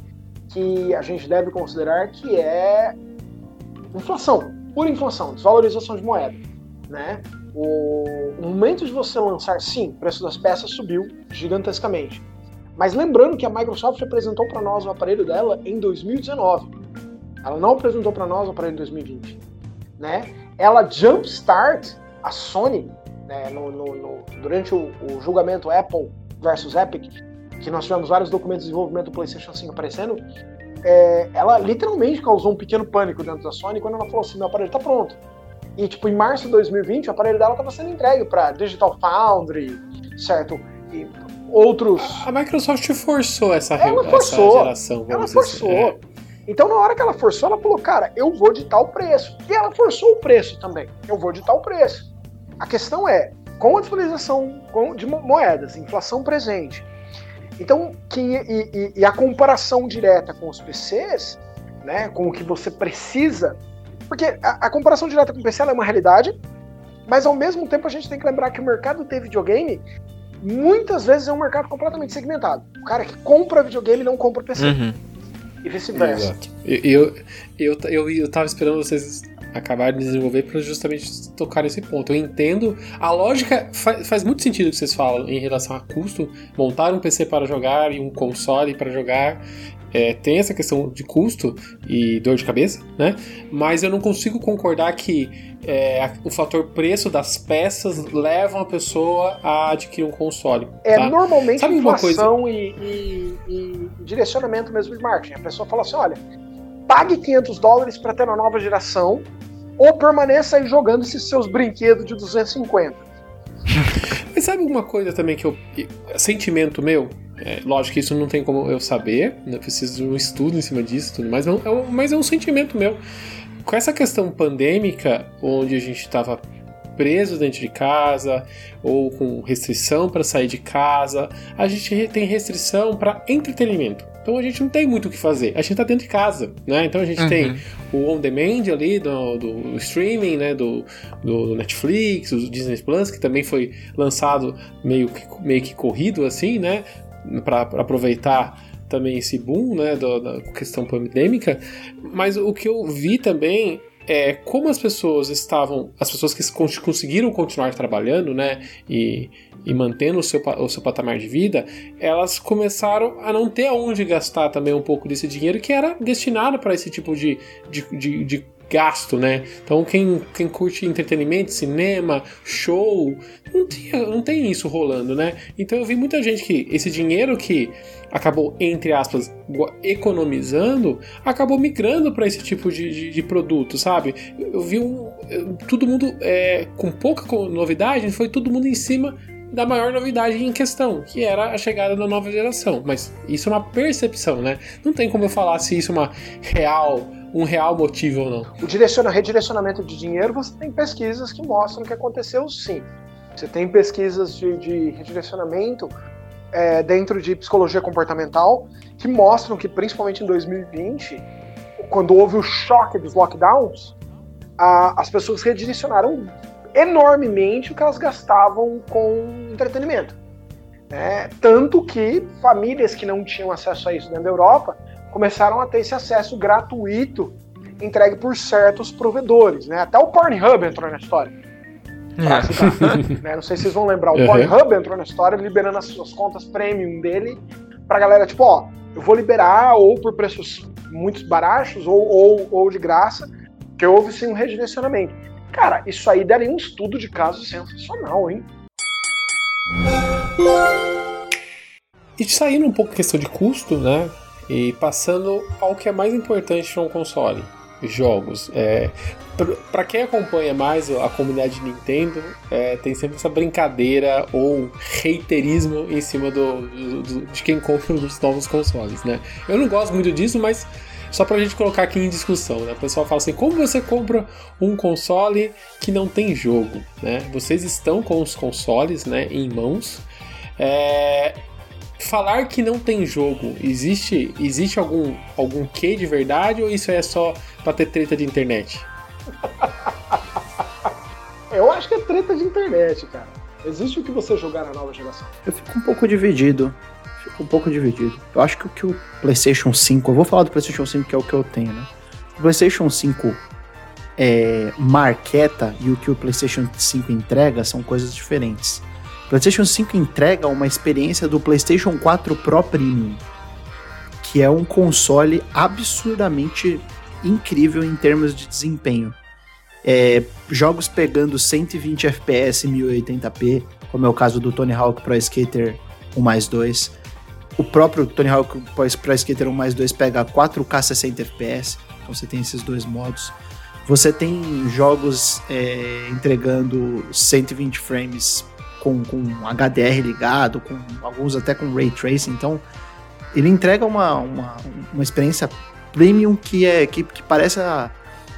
que a gente deve considerar que é inflação, pura inflação, desvalorização de moeda, né? O, momento de você lançar, sim, o preço das peças subiu gigantescamente. Mas lembrando que a Microsoft apresentou para nós o aparelho dela em 2019. Ela não apresentou para nós o aparelho em 2020, né? Ela jumpstart a Sony né, no- no- no- durante o, o julgamento Apple versus Epic, que nós tivemos vários documentos de desenvolvimento do PlayStation 5 aparecendo, é, ela literalmente causou um pequeno pânico dentro da Sony quando ela falou assim: meu aparelho tá pronto. E, tipo, em março de 2020, o aparelho dela estava sendo entregue para Digital Foundry, certo? E outros. A Microsoft forçou essa, Ela essa forçou. geração. vamos Ela assim. forçou. É. Então, na hora que ela forçou, ela falou, cara, eu vou ditar o preço. E ela forçou o preço também. Eu vou ditar o preço. A questão é, com a desvalorização de mo- moedas, inflação presente, então, que, e, e- e a comparação direta com os PCs, né, com o que você precisa, porque a, a comparação direta com o PC ela é uma realidade, mas ao mesmo tempo a gente tem que lembrar que o mercado de videogame muitas vezes é um mercado completamente segmentado. O cara que compra videogame não compra PC Uhum. e vice-versa. Exato. Eu, eu, eu, eu, eu tava esperando vocês acabarem de desenvolver para justamente tocar esse ponto. Eu entendo. A lógica faz, faz muito sentido o que vocês falam em relação a custo. Montar um PC para jogar e um console para jogar. É, tem essa questão de custo e dor de cabeça, né? Mas eu não consigo concordar que é, o fator preço das peças levam a pessoa a adquirir um console. É tá? normalmente Sabe uma inflação e, e- e direcionamento mesmo de marketing. A pessoa fala assim: olha, pague 500 dólares para ter uma nova geração ou permaneça aí jogando esses seus brinquedos de 250. <laughs> Mas sabe alguma coisa também que eu. Sentimento meu? É, lógico que isso não tem como eu saber, né? eu preciso de um estudo em cima disso, tudo, mas, é um, é um- mas é um sentimento meu. Com essa questão pandêmica, onde a gente estava preso dentro de casa, ou com restrição para sair de casa, a gente tem restrição para entretenimento. Então a gente não tem muito o que fazer. A gente tá dentro de casa, né? Então a gente Uhum. tem o on demand ali do, do streaming, né? Do, do Netflix, o Disney Plus, que também foi lançado meio que, meio que corrido assim, né? Para aproveitar também esse boom, né? do- da questão pandêmica. Mas o que eu vi também é como as pessoas estavam, as pessoas que con- conseguiram continuar trabalhando, né? E, e mantendo o seu, o seu patamar de vida, elas começaram a não ter aonde gastar também um pouco desse dinheiro que era destinado para esse tipo de, de, de, de gasto, né? Então quem, quem curte entretenimento, cinema, show, não, tinha, não tem isso rolando, né? Então eu vi muita gente que esse dinheiro que acabou, entre aspas, economizando, acabou migrando para esse tipo de, de, de produto, sabe? Eu vi um, todo mundo é, com pouca novidade, foi todo mundo em cima da maior novidade em questão, que era a chegada da nova geração. Mas isso é uma percepção, né? Não tem como eu falar se isso é uma real, um real motivo ou não. O direciona, redirecionamento de dinheiro, você tem pesquisas que mostram que aconteceu sim. Você tem pesquisas de, de redirecionamento é, dentro de psicologia comportamental que mostram que, principalmente em 2020, quando houve o choque dos lockdowns, a, as pessoas redirecionaram enormemente o que elas gastavam com entretenimento. Né? Tanto que famílias que não tinham acesso a isso dentro da Europa começaram a ter esse acesso gratuito entregue por certos provedores. Né? Até o Pornhub entrou na história. É. né? Não sei se vocês vão lembrar. O uhum. Pornhub entrou na história liberando as suas contas premium dele pra galera, tipo, ó, eu vou liberar ou por preços muito baratos ou, ou, ou de graça, que houve sim um redirecionamento. Cara, isso aí daria um estudo de caso sensacional, hein? E saindo um pouco questão de custo, né? E passando ao que é mais importante para um console, jogos. É, para quem acompanha mais a comunidade de Nintendo, é, tem sempre essa brincadeira ou reiterismo em cima do, do, de quem compra os novos consoles, né? Eu não gosto muito disso, mas só pra gente colocar aqui em discussão, né? O pessoal fala assim: como você compra um console que não tem jogo, né? Vocês estão com os consoles, né, em mãos. É... Falar que não tem jogo, existe existe algum algum quê de verdade ou isso é só pra ter treta de internet? <laughs> Eu acho que é treta de internet, cara. Existe o que você jogar na nova geração? Eu fico um pouco dividido fico um pouco dividido. Eu acho que o que o PlayStation 5, eu vou falar do PlayStation 5 que é o que eu tenho, né? O PlayStation 5 é, marqueta e o que o PlayStation 5 entrega são coisas diferentes. PlayStation 5 entrega uma experiência do PlayStation 4 Pro Premium, que é um console absurdamente incrível em termos de desempenho. É, jogos pegando 120 FPS 1080p, como é o caso do Tony Hawk Pro Skater 1 mais 2 o próprio Tony Hawk Pro Skater 1 mais 2 pega 4K 60 FPS, então você tem esses dois modos. Você tem jogos é, entregando 120 frames com, com HDR ligado, com alguns até com Ray Tracing, então ele entrega uma, uma, uma experiência premium que é que, que parece a,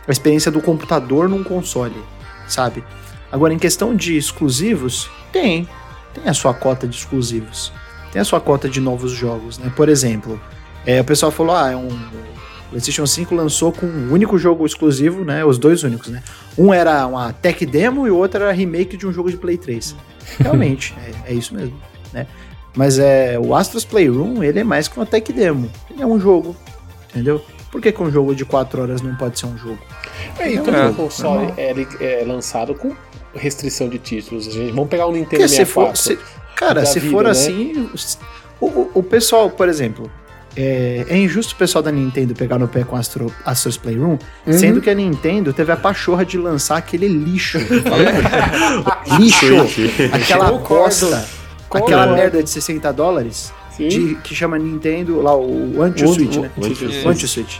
a experiência do computador num console, sabe? Agora, em questão de exclusivos, tem. Tem a sua cota de exclusivos tem a sua cota de novos jogos, né? Por exemplo, é, o pessoal falou, ah, é um o PlayStation 5 lançou com um único jogo exclusivo, né? Os dois únicos, né? Um era uma tech demo e o outro era remake de um jogo de Play 3. <laughs> Realmente, é, é, isso mesmo, né? Mas é, o Astros Playroom, ele é mais que uma tech demo. Ele é um jogo, entendeu? Por que, que um jogo de 4 horas não pode ser um jogo? É, então é, o console é, é, lançado com restrição de títulos. Gente. Vamos pegar o Nintendo Porque 64. Se for, se, Cara, se vida, for né? assim. O, o, pessoal, por exemplo, é, é, injusto o pessoal da Nintendo pegar no pé com Astro, Astro's Playroom, uhum. sendo que a Nintendo teve a pachorra de lançar aquele lixo. <laughs> lixo! aquela bosta, aquela merda de 60 dólares, de, que chama Nintendo, lá o Anti-Switch, né? O Anti-Switch.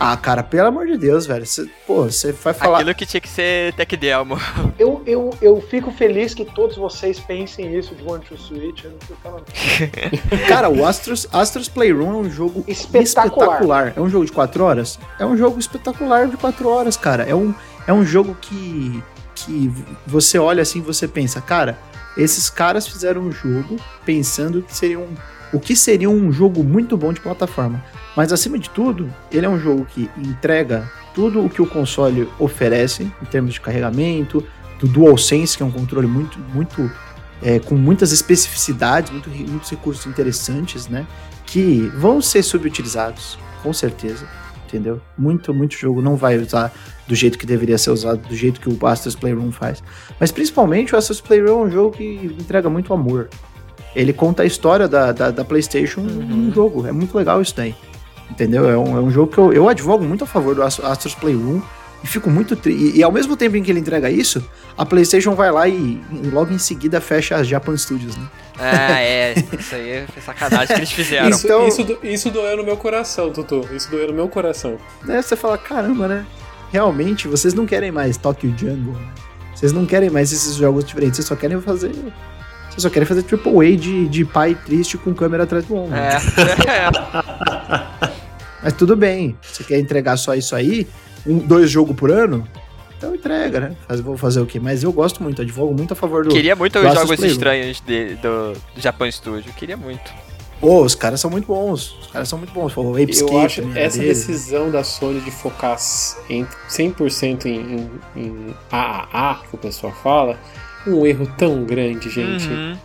Ah, cara, pelo amor de Deus, velho. Cê, pô, você vai falar. Aquilo que tinha que ser tech demo. <laughs> Eu, eu, eu fico feliz que todos vocês pensem isso de One to Switch. Eu não fico falando. <laughs> cara, o Astros, Astros Playroom é um jogo espetacular. espetacular. É um jogo de 4 horas? É um jogo espetacular de 4 horas, cara. É um, é um jogo que, que você olha assim você pensa, cara, esses caras fizeram um jogo pensando que seria um, o que seria um jogo muito bom de plataforma. Mas acima de tudo, ele é um jogo que entrega tudo o que o console oferece em termos de carregamento, do DualSense, que é um controle muito, muito é, com muitas especificidades, muito, muitos recursos interessantes, né? Que vão ser subutilizados, com certeza, entendeu? Muito, muito jogo não vai usar do jeito que deveria ser usado, do jeito que o Astros Playroom faz. Mas principalmente o Astros Playroom é um jogo que entrega muito amor. Ele conta a história da, da, da PlayStation uhum. num jogo. É muito legal isso daí. Entendeu? É um, é um jogo que eu, eu advogo muito a favor do Astros Playroom. E fico muito triste. E, e, ao mesmo tempo em que ele entrega isso, a PlayStation vai lá e, e logo em seguida fecha as Japan Studios, né? Ah, é. Isso aí foi sacanagem que eles fizeram. Isso, então, isso, do, isso doeu no meu coração, Tutu. Isso doeu no meu coração. É, você fala, caramba, né? Realmente, vocês não querem mais Tokyo Jungle, né? Vocês não querem mais esses jogos diferentes, vocês só querem fazer Vocês só querem fazer AAA de, de pai triste com câmera atrás do ombro. É. <laughs> Mas tudo bem. Você quer entregar só isso aí? Um, dois jogos por ano? Então entrega, né? Faz, vou fazer o quê? Mas eu gosto muito, advogo muito a favor do. Queria muito do os jogos Playroom. estranhos de- do, do Japan Studio. Queria muito. Pô, os caras são muito bons. Os caras são muito bons. O Apescape Eu acho era essa dele. decisão da Sony de focar em 100% em, em, em AAA, que o pessoal fala, um erro tão grande, gente. Uhum.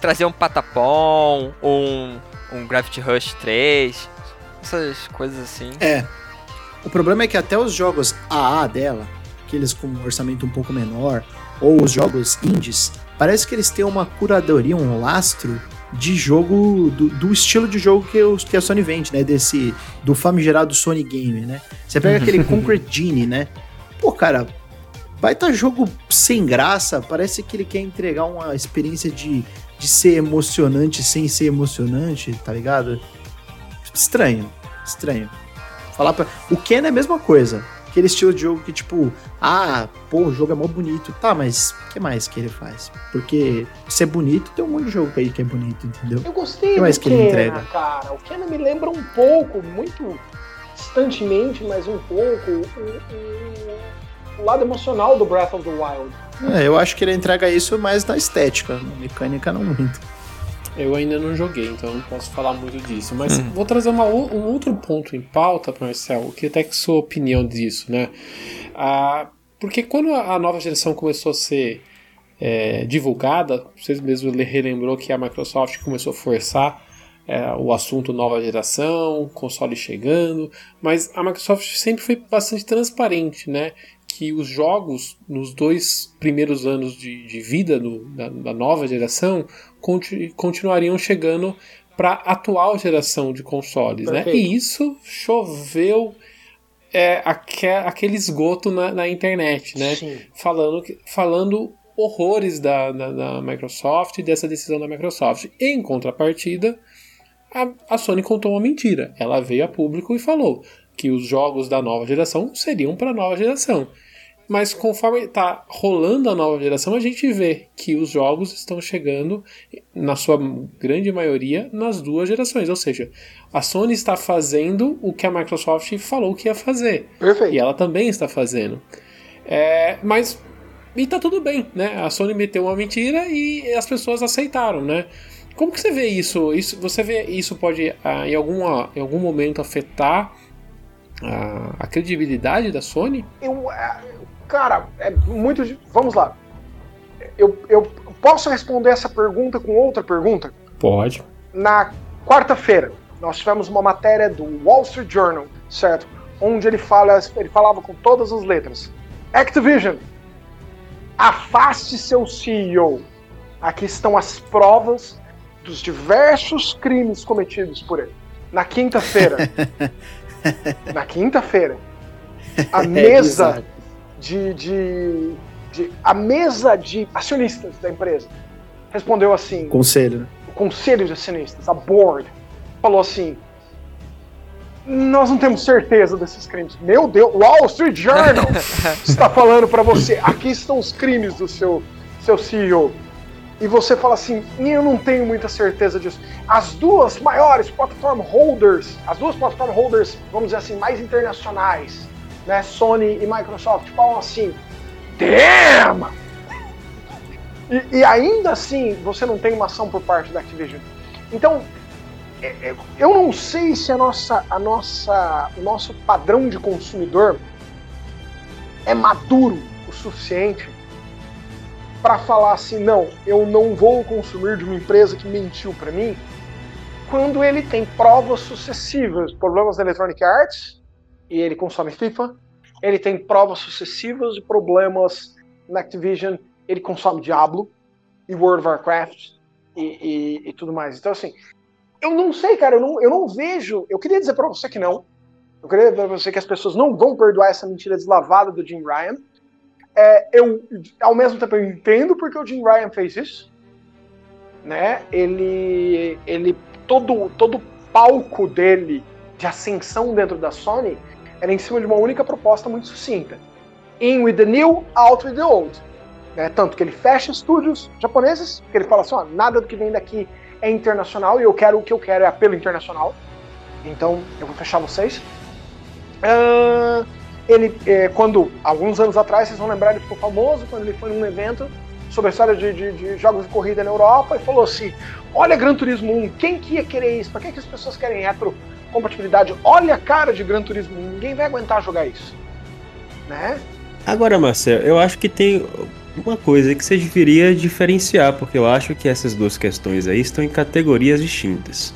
Trazer um Patapom, um, um Gravity Rush 3, essas coisas assim. É. O problema é que até os jogos AA dela, aqueles com um orçamento um pouco menor, ou os jogos indies, parece que eles têm uma curadoria, um lastro de jogo, do, do estilo de jogo que, os, que a Sony vende, né? Desse, do famigerado Sony Game, né? Você pega <laughs> aquele Concrete Genie, né? Pô, cara, vai tá jogo sem graça, parece que ele quer entregar uma experiência de, de ser emocionante sem ser emocionante, tá ligado? Estranho, estranho. Falar pra... O Ken é a mesma coisa. Aquele estilo de jogo que, tipo, ah, pô, o jogo é mó bonito. Tá, mas o que mais que ele faz? Porque ser bonito, tem um monte de jogo aí que é bonito, entendeu? Eu gostei que do mais que ele Kena, entrega? cara. O Kena me lembra um pouco, muito distantemente, mas um pouco, o, o- o lado emocional do Breath of the Wild. É, eu acho que ele entrega isso mais na estética, na mecânica não muito. Eu ainda não joguei, então não posso falar muito disso. Mas Uhum. vou trazer uma um outro ponto em pauta, Marcel, que até que sua opinião disso, né? Ah, porque quando a nova geração começou a ser é, divulgada, vocês mesmos le- relembrou que a Microsoft começou a forçar é, o assunto nova geração, console chegando, mas a Microsoft sempre foi bastante transparente, né? Que os jogos nos dois primeiros anos de, de vida do- da, da nova geração conti- continuariam chegando para a atual geração de consoles, né? E isso choveu é, aque- aquele esgoto na, na internet, né? Sim. falando, falando horrores da, da, da Microsoft e dessa decisão da Microsoft. Em contrapartida, a, a Sony contou uma mentira. Ela veio a público e falou que os jogos da nova geração seriam para a nova geração. Mas conforme está rolando a nova geração, a gente vê que os jogos estão chegando, na sua grande maioria, nas duas gerações. Ou seja, a Sony está fazendo o que a Microsoft falou que ia fazer. Perfeito. E ela também está fazendo. É, mas. E tá tudo bem, né? A Sony meteu uma mentira e as pessoas aceitaram, né? Como que você vê isso? isso você vê isso pode ah, em, alguma, em algum momento afetar a, a credibilidade da Sony? Eu, é, cara, é muito. Vamos lá. Eu, eu posso responder essa pergunta com outra pergunta? Pode. Na quarta-feira, nós tivemos uma matéria do Wall Street Journal, certo? Onde ele, fala, ele falava com todas as letras: Activision, afaste seu CEO. Aqui estão as provas dos diversos crimes cometidos por ele. Na quinta-feira, <laughs> na quinta-feira, a mesa bizarro. De, de, de- a mesa de acionistas da empresa respondeu assim: Conselho, o conselho de acionistas, a board, falou assim: nós não temos certeza desses crimes. Meu Deus, Wall Street Journal <laughs> está falando para você: aqui estão os crimes do seu, seu CEO. E você fala assim: eu não tenho muita certeza disso. As duas maiores platform holders, as duas platform holders, vamos dizer assim, mais internacionais, né, Sony e Microsoft, falam assim: damn! E, e ainda assim, você não tem uma ação por parte da Activision. Então, é- é- eu não sei se a nossa, a nossa, o nosso padrão de consumidor é maduro o suficiente para falar assim, não, eu não vou consumir de uma empresa que mentiu para mim, quando ele tem provas sucessivas, problemas da Electronic Arts e ele consome FIFA, ele tem provas sucessivas de problemas na Activision, ele consome Diablo e World of Warcraft e, e- e tudo mais. Então, assim, eu não sei, cara, eu não, eu não vejo. Eu queria dizer pra você que não. Eu queria dizer pra você que as pessoas não vão perdoar essa mentira deslavada do Jim Ryan. É, eu, ao mesmo tempo, eu entendo porque o Jim Ryan fez isso. Né? Ele, ele todo, todo palco dele de ascensão dentro da Sony era em cima de uma única proposta muito sucinta: In with the new, out with the old. Né? Tanto que ele fecha estúdios japoneses, que ele fala assim: ó, nada do que vem daqui é internacional e eu quero o que eu quero é apelo internacional. Então eu vou fechar vocês. Uh, ele, é, quando, alguns anos atrás, vocês vão lembrar, ele ficou famoso quando ele foi num evento sobre a história de, de, de jogos de corrida na Europa e falou assim: Olha Gran Turismo 1, quem que ia querer isso? Pra que, que as pessoas querem retrocompatibilidade? Olha a cara de Gran Turismo 1, ninguém vai aguentar jogar isso. Né? Agora, Marcelo, eu acho que tem uma coisa que você deveria diferenciar, porque eu acho que essas duas questões aí estão em categorias distintas.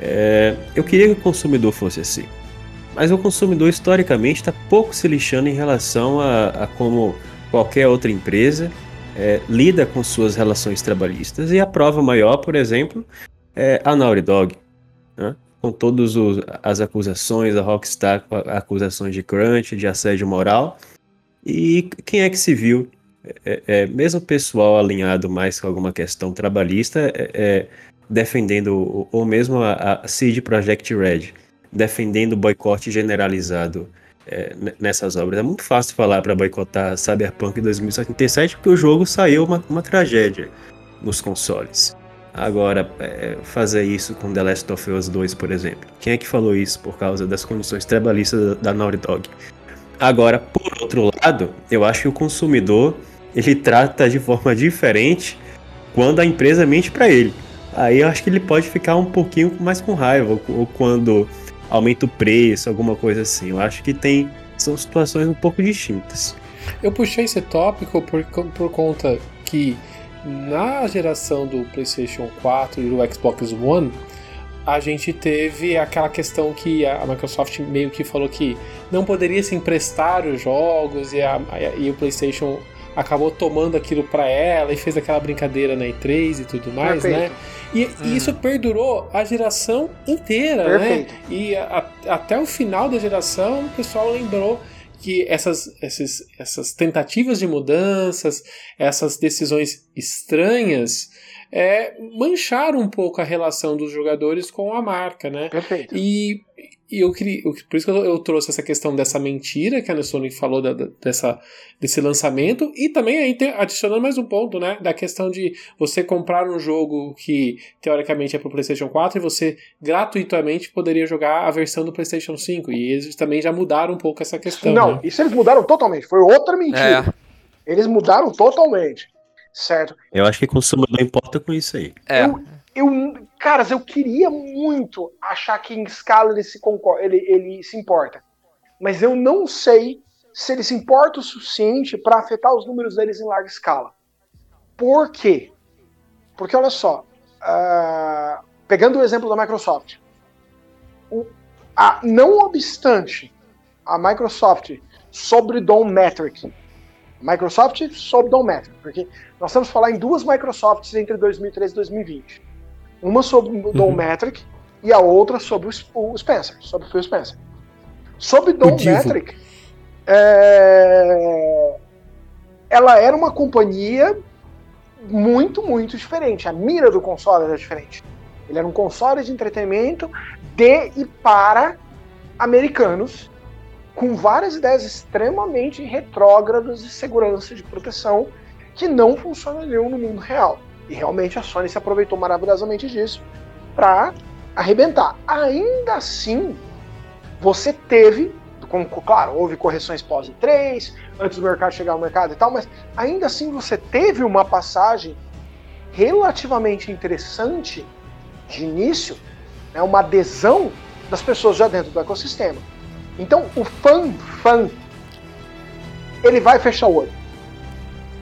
É, eu queria que o consumidor fosse assim. Mas o consumidor, historicamente, está pouco se lixando em relação a, a como qualquer outra empresa é, lida com suas relações trabalhistas. E a prova maior, por exemplo, é a Naughty Dog. Né? Com todas as acusações, a Rockstar com acusações de crunch, de assédio moral. E quem é que se viu? É, é, mesmo o pessoal alinhado mais com alguma questão trabalhista, é, é defendendo, ou mesmo a, a CD Projekt Red, defendendo o boicote generalizado é, nessas obras. É muito fácil falar para boicotar Cyberpunk 2077 porque o jogo saiu uma, uma tragédia nos consoles. Agora, é, fazer isso com The Last of Us 2, por exemplo. Quem é que falou isso por causa das condições trabalhistas da, Naughty Dog? Agora, por outro lado, eu acho que o consumidor ele trata de forma diferente quando a empresa mente para ele. Aí eu acho que ele pode ficar um pouquinho mais com raiva, ou quando aumenta o preço, alguma coisa assim. Eu acho que tem são situações um pouco distintas. Eu puxei esse tópico por, por conta que na geração do PlayStation 4 e do Xbox One, a gente teve aquela questão que a Microsoft meio que falou que não poderia se emprestar os jogos e, a, e o PlayStation acabou tomando aquilo para ela e fez aquela brincadeira na E3 e tudo mais, Perfeito. né? E, hum. e, isso perdurou a geração inteira, né? Perfeito. né? E a, até o final da geração o pessoal lembrou que essas, essas, essas tentativas de mudanças, essas decisões estranhas, é, mancharam um pouco a relação dos jogadores com a marca, né? Perfeito. E e eu queria. Por isso que eu, eu, trouxe essa questão dessa mentira que a Sony falou da, da, dessa, desse lançamento. E também aí adicionando mais um ponto, né? Da questão de você comprar um jogo que teoricamente é para o PlayStation 4 e você gratuitamente poderia jogar a versão do PlayStation 5. E eles também já mudaram um pouco essa questão. Não, né? isso eles mudaram totalmente. Foi outra mentira. É. Eles mudaram totalmente. Certo? Eu acho que o consumidor importa com isso aí. É. Eu, eu, caras, eu queria muito achar que em escala ele se, concorda, ele, ele se importa. Mas eu não sei se ele se importa o suficiente para afetar os números deles em larga escala. Por quê? Porque olha só, uh, pegando o exemplo da Microsoft, o, a, não obstante a Microsoft sobre Dom Metric, Microsoft sobre Dom Metric, porque nós estamos falar em duas Microsofts entre 2013 e 2020. Uma sobre o Don uhum. Metric e a outra sobre o Spencer, sobre o Phil Spencer. Sobre Don Metric, é... ela era uma companhia muito, muito diferente. A mira do console era diferente. Ele era um console de entretenimento de e para americanos, com várias ideias extremamente retrógradas de segurança, de proteção, que não funcionariam no mundo real. E realmente a Sony se aproveitou maravilhosamente disso para arrebentar. Ainda assim, você teve, como, claro, houve correções pós 3 antes do mercado chegar ao mercado e tal, mas ainda assim você teve uma passagem relativamente interessante de início, né, uma adesão das pessoas já dentro do ecossistema. Então, o fã, fã, ele vai fechar o olho,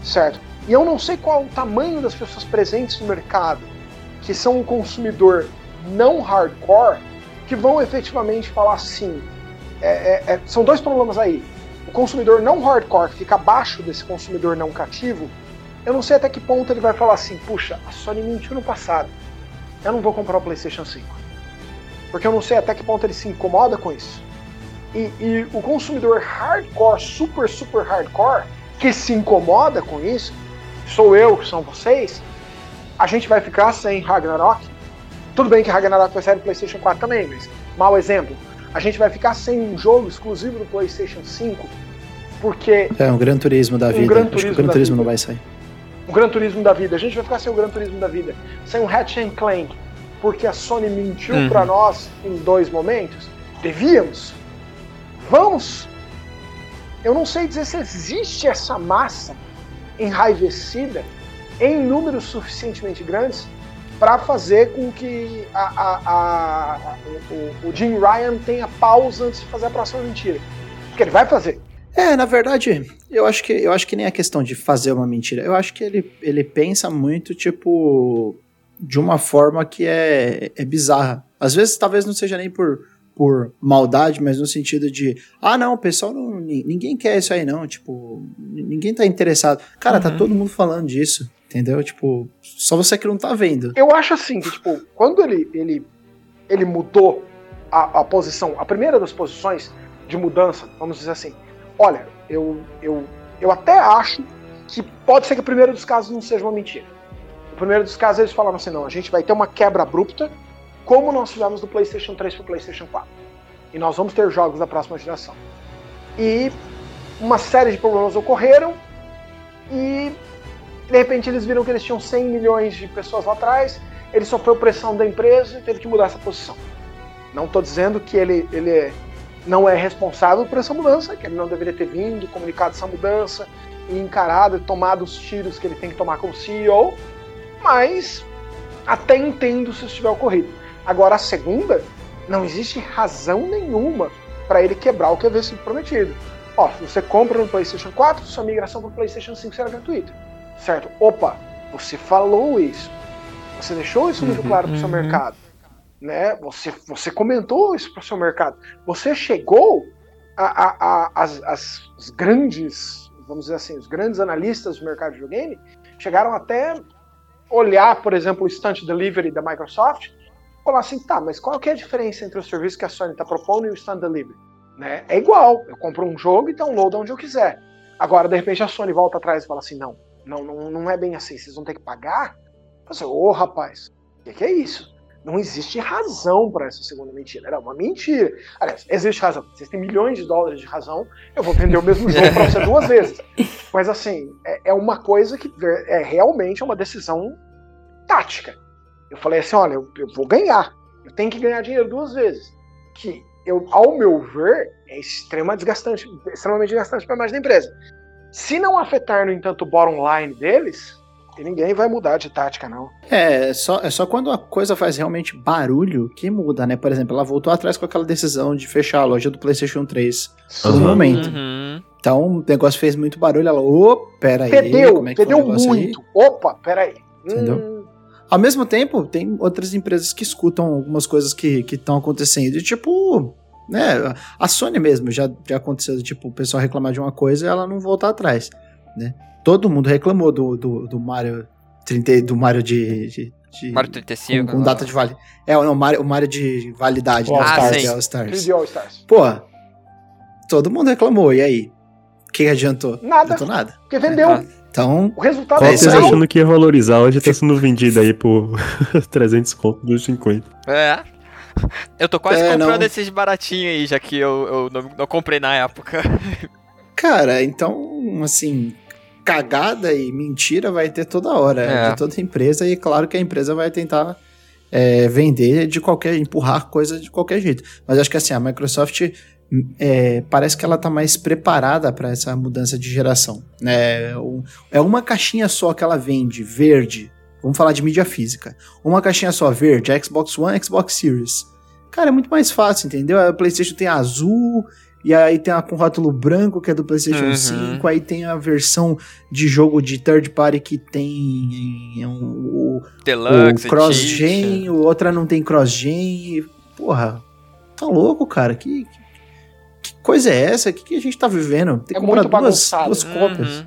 certo? E eu não sei qual o tamanho das pessoas presentes no mercado que são um consumidor não hardcore que vão efetivamente falar assim. É, é, é, são dois problemas aí. O consumidor não hardcore que fica abaixo desse consumidor não cativo, eu não sei até que ponto ele vai falar assim: puxa, a Sony mentiu no passado. Eu não vou comprar o PlayStation 5. Porque eu não sei até que ponto ele se incomoda com isso. E, e o consumidor hardcore, super, super hardcore, que se incomoda com isso, sou eu, que são vocês, a gente vai ficar sem Ragnarok. Tudo bem que Ragnarok vai sair no PlayStation 4 também, mas mau exemplo. A gente vai ficar sem um jogo exclusivo do PlayStation 5 Porque É um Gran Turismo da Um vida. Gran Acho que o Turismo Gran Turismo vida. não vai sair. o Gran Turismo da vida, a gente vai ficar sem o Gran Turismo da vida, sem o Ratchet and Clank, porque a Sony mentiu Uhum. pra nós em dois momentos? Devíamos? Vamos? Eu não sei dizer se existe essa massa enraivecida em números suficientemente grandes para fazer com que a- a- a- o, o Jim Ryan tenha pausa antes de fazer a próxima mentira. Porque ele vai fazer. É, na verdade, eu acho que eu acho que nem a questão de fazer uma mentira. Eu acho que ele, ele pensa muito, tipo, de uma forma que é, é bizarra. Às vezes, talvez não seja nem por, por maldade, mas no sentido de, ah, não, o pessoal não. ni- Ninguém quer isso aí, não. Tipo, ni- ninguém tá interessado. Cara, tá Uhum. todo mundo falando disso. Entendeu? Tipo, só você que não tá vendo. Eu acho assim que, tipo, quando ele, ele, ele mudou a, a posição, a primeira das posições de mudança, vamos dizer assim, olha, eu, eu, eu até acho que pode ser que o primeiro dos casos não seja uma mentira. O primeiro dos casos eles falaram assim, não, a gente vai ter uma quebra abrupta, como nós tivemos do PlayStation 3 para o PlayStation 4. E nós vamos ter jogos da próxima geração. E uma série de problemas ocorreram e de repente eles viram que eles tinham 100 milhões de pessoas lá atrás, ele sofreu pressão da empresa e teve que mudar essa posição. Não estou dizendo que ele, ele não é responsável por essa mudança, que ele não deveria ter vindo, comunicado essa mudança e encarado e tomado os tiros que ele tem que tomar como CEO, mas até entendo se isso tiver ocorrido. Agora, a segunda, não existe razão nenhuma para ele quebrar o que havia sido prometido. Ó, se você compra no PlayStation 4, sua migração para o PlayStation 5 será gratuita. Certo? Opa, você falou isso. Você deixou isso muito Uhum, claro para o seu uhum. mercado. Né? Você, você comentou isso para o seu mercado. Você chegou os grandes, vamos dizer assim, os grandes analistas do mercado de videogame chegaram até olhar, por exemplo, o Instant Delivery da Microsoft falar assim, tá, mas qual que é a diferença entre o serviço que a Sony está propondo e o Instant Delivery? Né? É igual, eu compro um jogo e download onde eu quiser. Agora, de repente, a Sony volta atrás e fala assim, não, não, não, não é bem assim, vocês vão ter que pagar? Você, ô rapaz, o que, que é isso? Não existe razão para essa segunda mentira. Era uma mentira. Aliás, existe razão. Vocês têm milhões de dólares de razão. Eu vou vender o mesmo <laughs> jogo para você duas vezes. Mas assim, é, é uma coisa que é realmente uma decisão tática. Eu falei assim, olha, eu, eu vou ganhar. Eu tenho que ganhar dinheiro duas vezes. Que eu, ao meu ver, é extrema desgastante, extremamente desgastante para a imagem da empresa. Se não afetar, no entanto, o bottom line deles, ninguém vai mudar de tática, não. É, é só, é só quando a coisa faz realmente barulho que muda, né? Por exemplo, ela voltou atrás com aquela decisão de fechar a loja do PlayStation 3 por um Aham. momento. Uhum. Então o negócio fez muito barulho. Ela, ô, pera aí, Perdeu, como é que foi o perdeu negócio aí? muito. Opa, peraí. Entendeu? Hum, Ao mesmo tempo, tem outras empresas que escutam algumas coisas que estão acontecendo. E, tipo, né? A Sony mesmo já, já aconteceu, tipo, o pessoal reclamar de uma coisa e ela não voltar atrás, né? Todo mundo reclamou do, do, do Mario 30, do Mario de. de, de- Mario com, 35. com data de vale. É, não, o Mario, o Mario de validade, O né? All Os Stars. Ah. All Stars. 3D All Stars. Pô, todo mundo reclamou, e aí? O que, que adiantou? Nada, adiantou nada. porque vendeu. Ah. Então, O resultado É isso aí. achando que ia valorizar? Hoje tá sendo vendido aí por <laughs> 300 conto dos 50. É. Eu tô quase É, comprando não. esses baratinhos aí, já que eu, eu não, não comprei na época. <laughs> Cara, então, assim, cagada e mentira vai ter toda hora É. de toda empresa e claro que a empresa vai tentar é, vender de qualquer, empurrar coisa de qualquer jeito. Mas acho que assim, a Microsoft é, parece que ela tá mais preparada para essa mudança de geração. né? Um- é uma caixinha só que ela vende, verde. Vamos falar de mídia física. Uma caixinha só, verde, Xbox One, Xbox Series. Cara, é muito mais fácil, entendeu? A PlayStation tem a azul, e aí tem a com rótulo branco, que é do PlayStation Uhum. 5, aí tem a versão de jogo de third party que tem um, o, Deluxe, o cross-gen, outra não tem cross-gen. Porra, tá louco, cara? Que, que coisa é essa? O que, que a gente tá vivendo? Tem que É comprar muito duas, bagunçado. duas cópias. Uhum.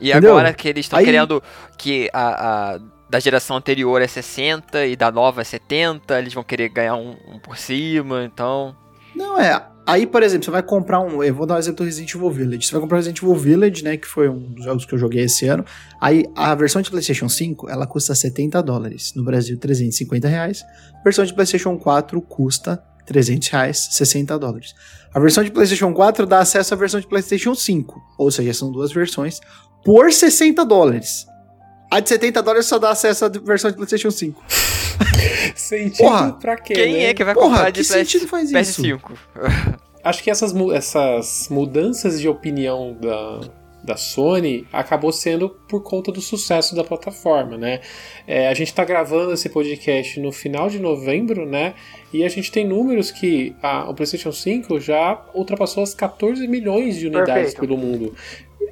E Entendeu? agora que eles estão Aí- querendo que a, a- da geração anterior é 60 e da nova é 70, eles vão querer ganhar um, um por cima, então. Não, é. Aí, por exemplo, você vai comprar um. Eu vou dar um exemplo do Resident Evil Village. Você vai comprar o Resident Evil Village, né? Que foi um dos jogos que eu joguei esse ano. Aí a versão de PlayStation 5 ela custa 70 dólares. No Brasil, 350 reais. A versão de PlayStation 4 custa 300 reais, 60 dólares. A versão de PlayStation 4 dá acesso à versão de PlayStation 5, ou seja, são duas versões, por 60 dólares. A de 70 dólares só dá acesso à versão de PlayStation 5. <laughs> Sentido Porra, pra quê, Quem né? é que vai Porra, comprar de que sentido faz isso? PS5? <laughs> Acho que essas, essas mudanças de opinião da, da Sony acabou sendo por conta do sucesso da plataforma, né? É, a gente está gravando esse podcast no final de novembro, né? E a gente tem números que a- o PlayStation 5 já ultrapassou as 14 milhões de unidades Perfeito. pelo mundo.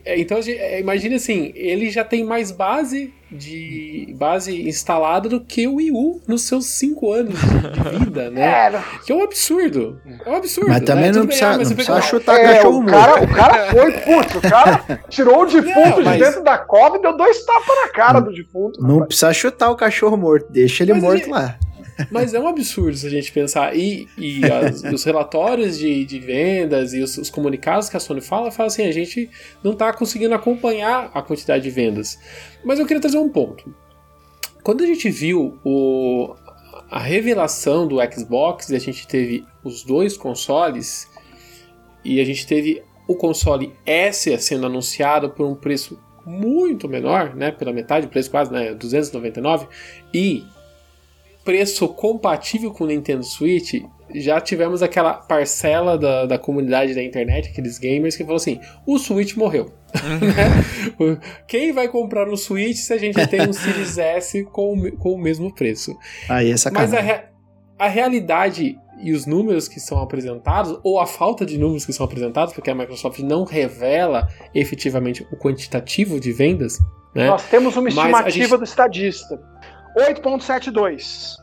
É, Então, é, imagine assim, ele já tem mais base de base instalada do que o Wii U nos seus 5 anos de, vida, né? É, Que é um absurdo. É um absurdo. Mas também né? não bem, precisa, ah, mas não precisa chutar é, cachorro o morto. cara, o cara foi, <laughs> putz, o cara tirou o defunto Não, de mas- dentro da cova e deu dois tapas na cara do defunto. Não rapaz. precisa chutar o cachorro morto, deixa ele Mas morto ele- lá. Mas é um absurdo se a gente pensar. E, e as- <laughs> os relatórios de, de vendas e os, os comunicados que a Sony fala, fala assim: a gente não está conseguindo acompanhar a quantidade de vendas. Mas eu queria trazer um ponto. Quando a gente viu o, a revelação do Xbox e a gente teve os dois consoles, e a gente teve o console S sendo anunciado por um preço muito menor, né, pela metade do preço, quase, né, 299, e preço compatível com o Nintendo Switch, já tivemos aquela parcela da, da comunidade da internet, aqueles gamers, que falou assim: o Switch morreu. <laughs> né? O- Quem vai comprar um Switch se a gente tem um Series <laughs> S com, o com o mesmo preço? Aí é Mas a, sacanagem. rea- a realidade e os números que são apresentados, ou a falta de números que são apresentados, porque a Microsoft não revela efetivamente o quantitativo de vendas, né? Nós temos uma estimativa gente- do estadista. 8.72.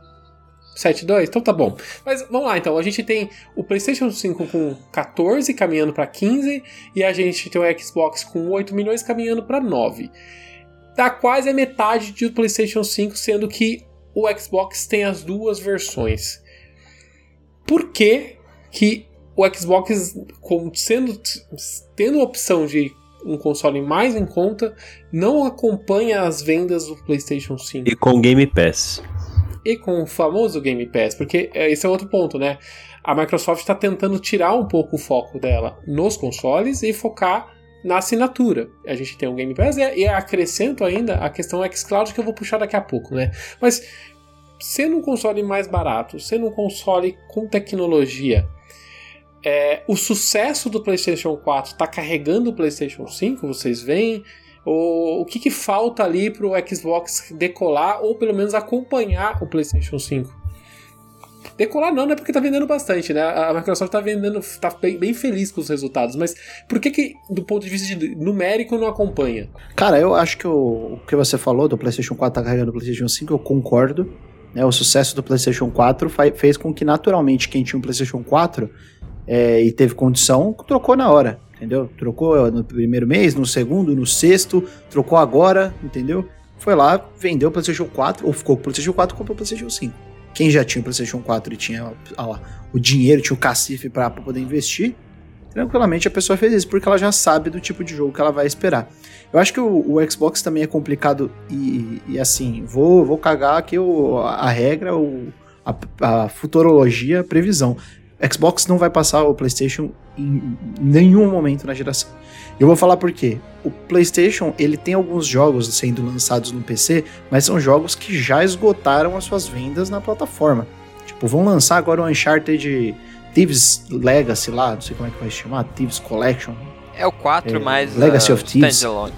7.2? Então tá bom. Mas vamos lá, então. A gente tem o PlayStation 5 com 14 caminhando para 15 e a gente tem o Xbox com 8 milhões caminhando para 9. Dá quase a metade do PlayStation 5, sendo que o Xbox tem as duas versões. Por que que o Xbox, sendo tendo a opção de um console mais em conta, não acompanha as vendas do PlayStation 5? E com Game Pass. e com o famoso Game Pass, porque é, esse é outro ponto, né? A Microsoft está tentando tirar um pouco o foco dela nos consoles e focar na assinatura. A gente tem um Game Pass e, e acrescento ainda a questão xCloud que eu vou puxar daqui a pouco, né? Mas sendo um console mais barato, sendo um console com tecnologia, é, o sucesso do PlayStation 4 está carregando o PlayStation 5, vocês veem? O, o que, que falta ali para o Xbox decolar ou pelo menos acompanhar o PlayStation 5? Decolar não, né? Porque tá vendendo bastante, né? A Microsoft tá vendendo, tá bem, bem feliz com os resultados, mas por que que, do ponto de vista de numérico, não acompanha? Cara, eu acho que o, o que você falou do PlayStation 4 tá carregando o PlayStation 5, eu concordo. Né? O sucesso do PlayStation 4 fa- fez com que, naturalmente, quem tinha um PlayStation 4 é, e teve condição, trocou na hora, entendeu? Trocou no primeiro mês, no segundo, no sexto, trocou agora, entendeu? Foi lá, vendeu o PlayStation 4, ou ficou com o PlayStation 4 e comprou o PlayStation 5. Quem já tinha o PlayStation 4 e tinha ah o dinheiro, tinha o cacife para poder investir, tranquilamente a pessoa fez isso, porque ela já sabe do tipo de jogo que ela vai esperar. Eu acho que o, o Xbox também é complicado e, e assim, vou, vou cagar aqui o, a regra, o, a, a futurologia, a previsão. Xbox não vai passar o PlayStation em nenhum momento na geração. Eu vou falar por quê. O PlayStation, ele tem alguns jogos sendo lançados no PC, mas são jogos que já esgotaram as suas vendas na plataforma. Tipo, vão lançar agora o Uncharted Thieves Legacy lá, não sei como é que vai se chamar, Thieves Collection. É o 4 É, mais Legacy uh, of Thieves. standalone.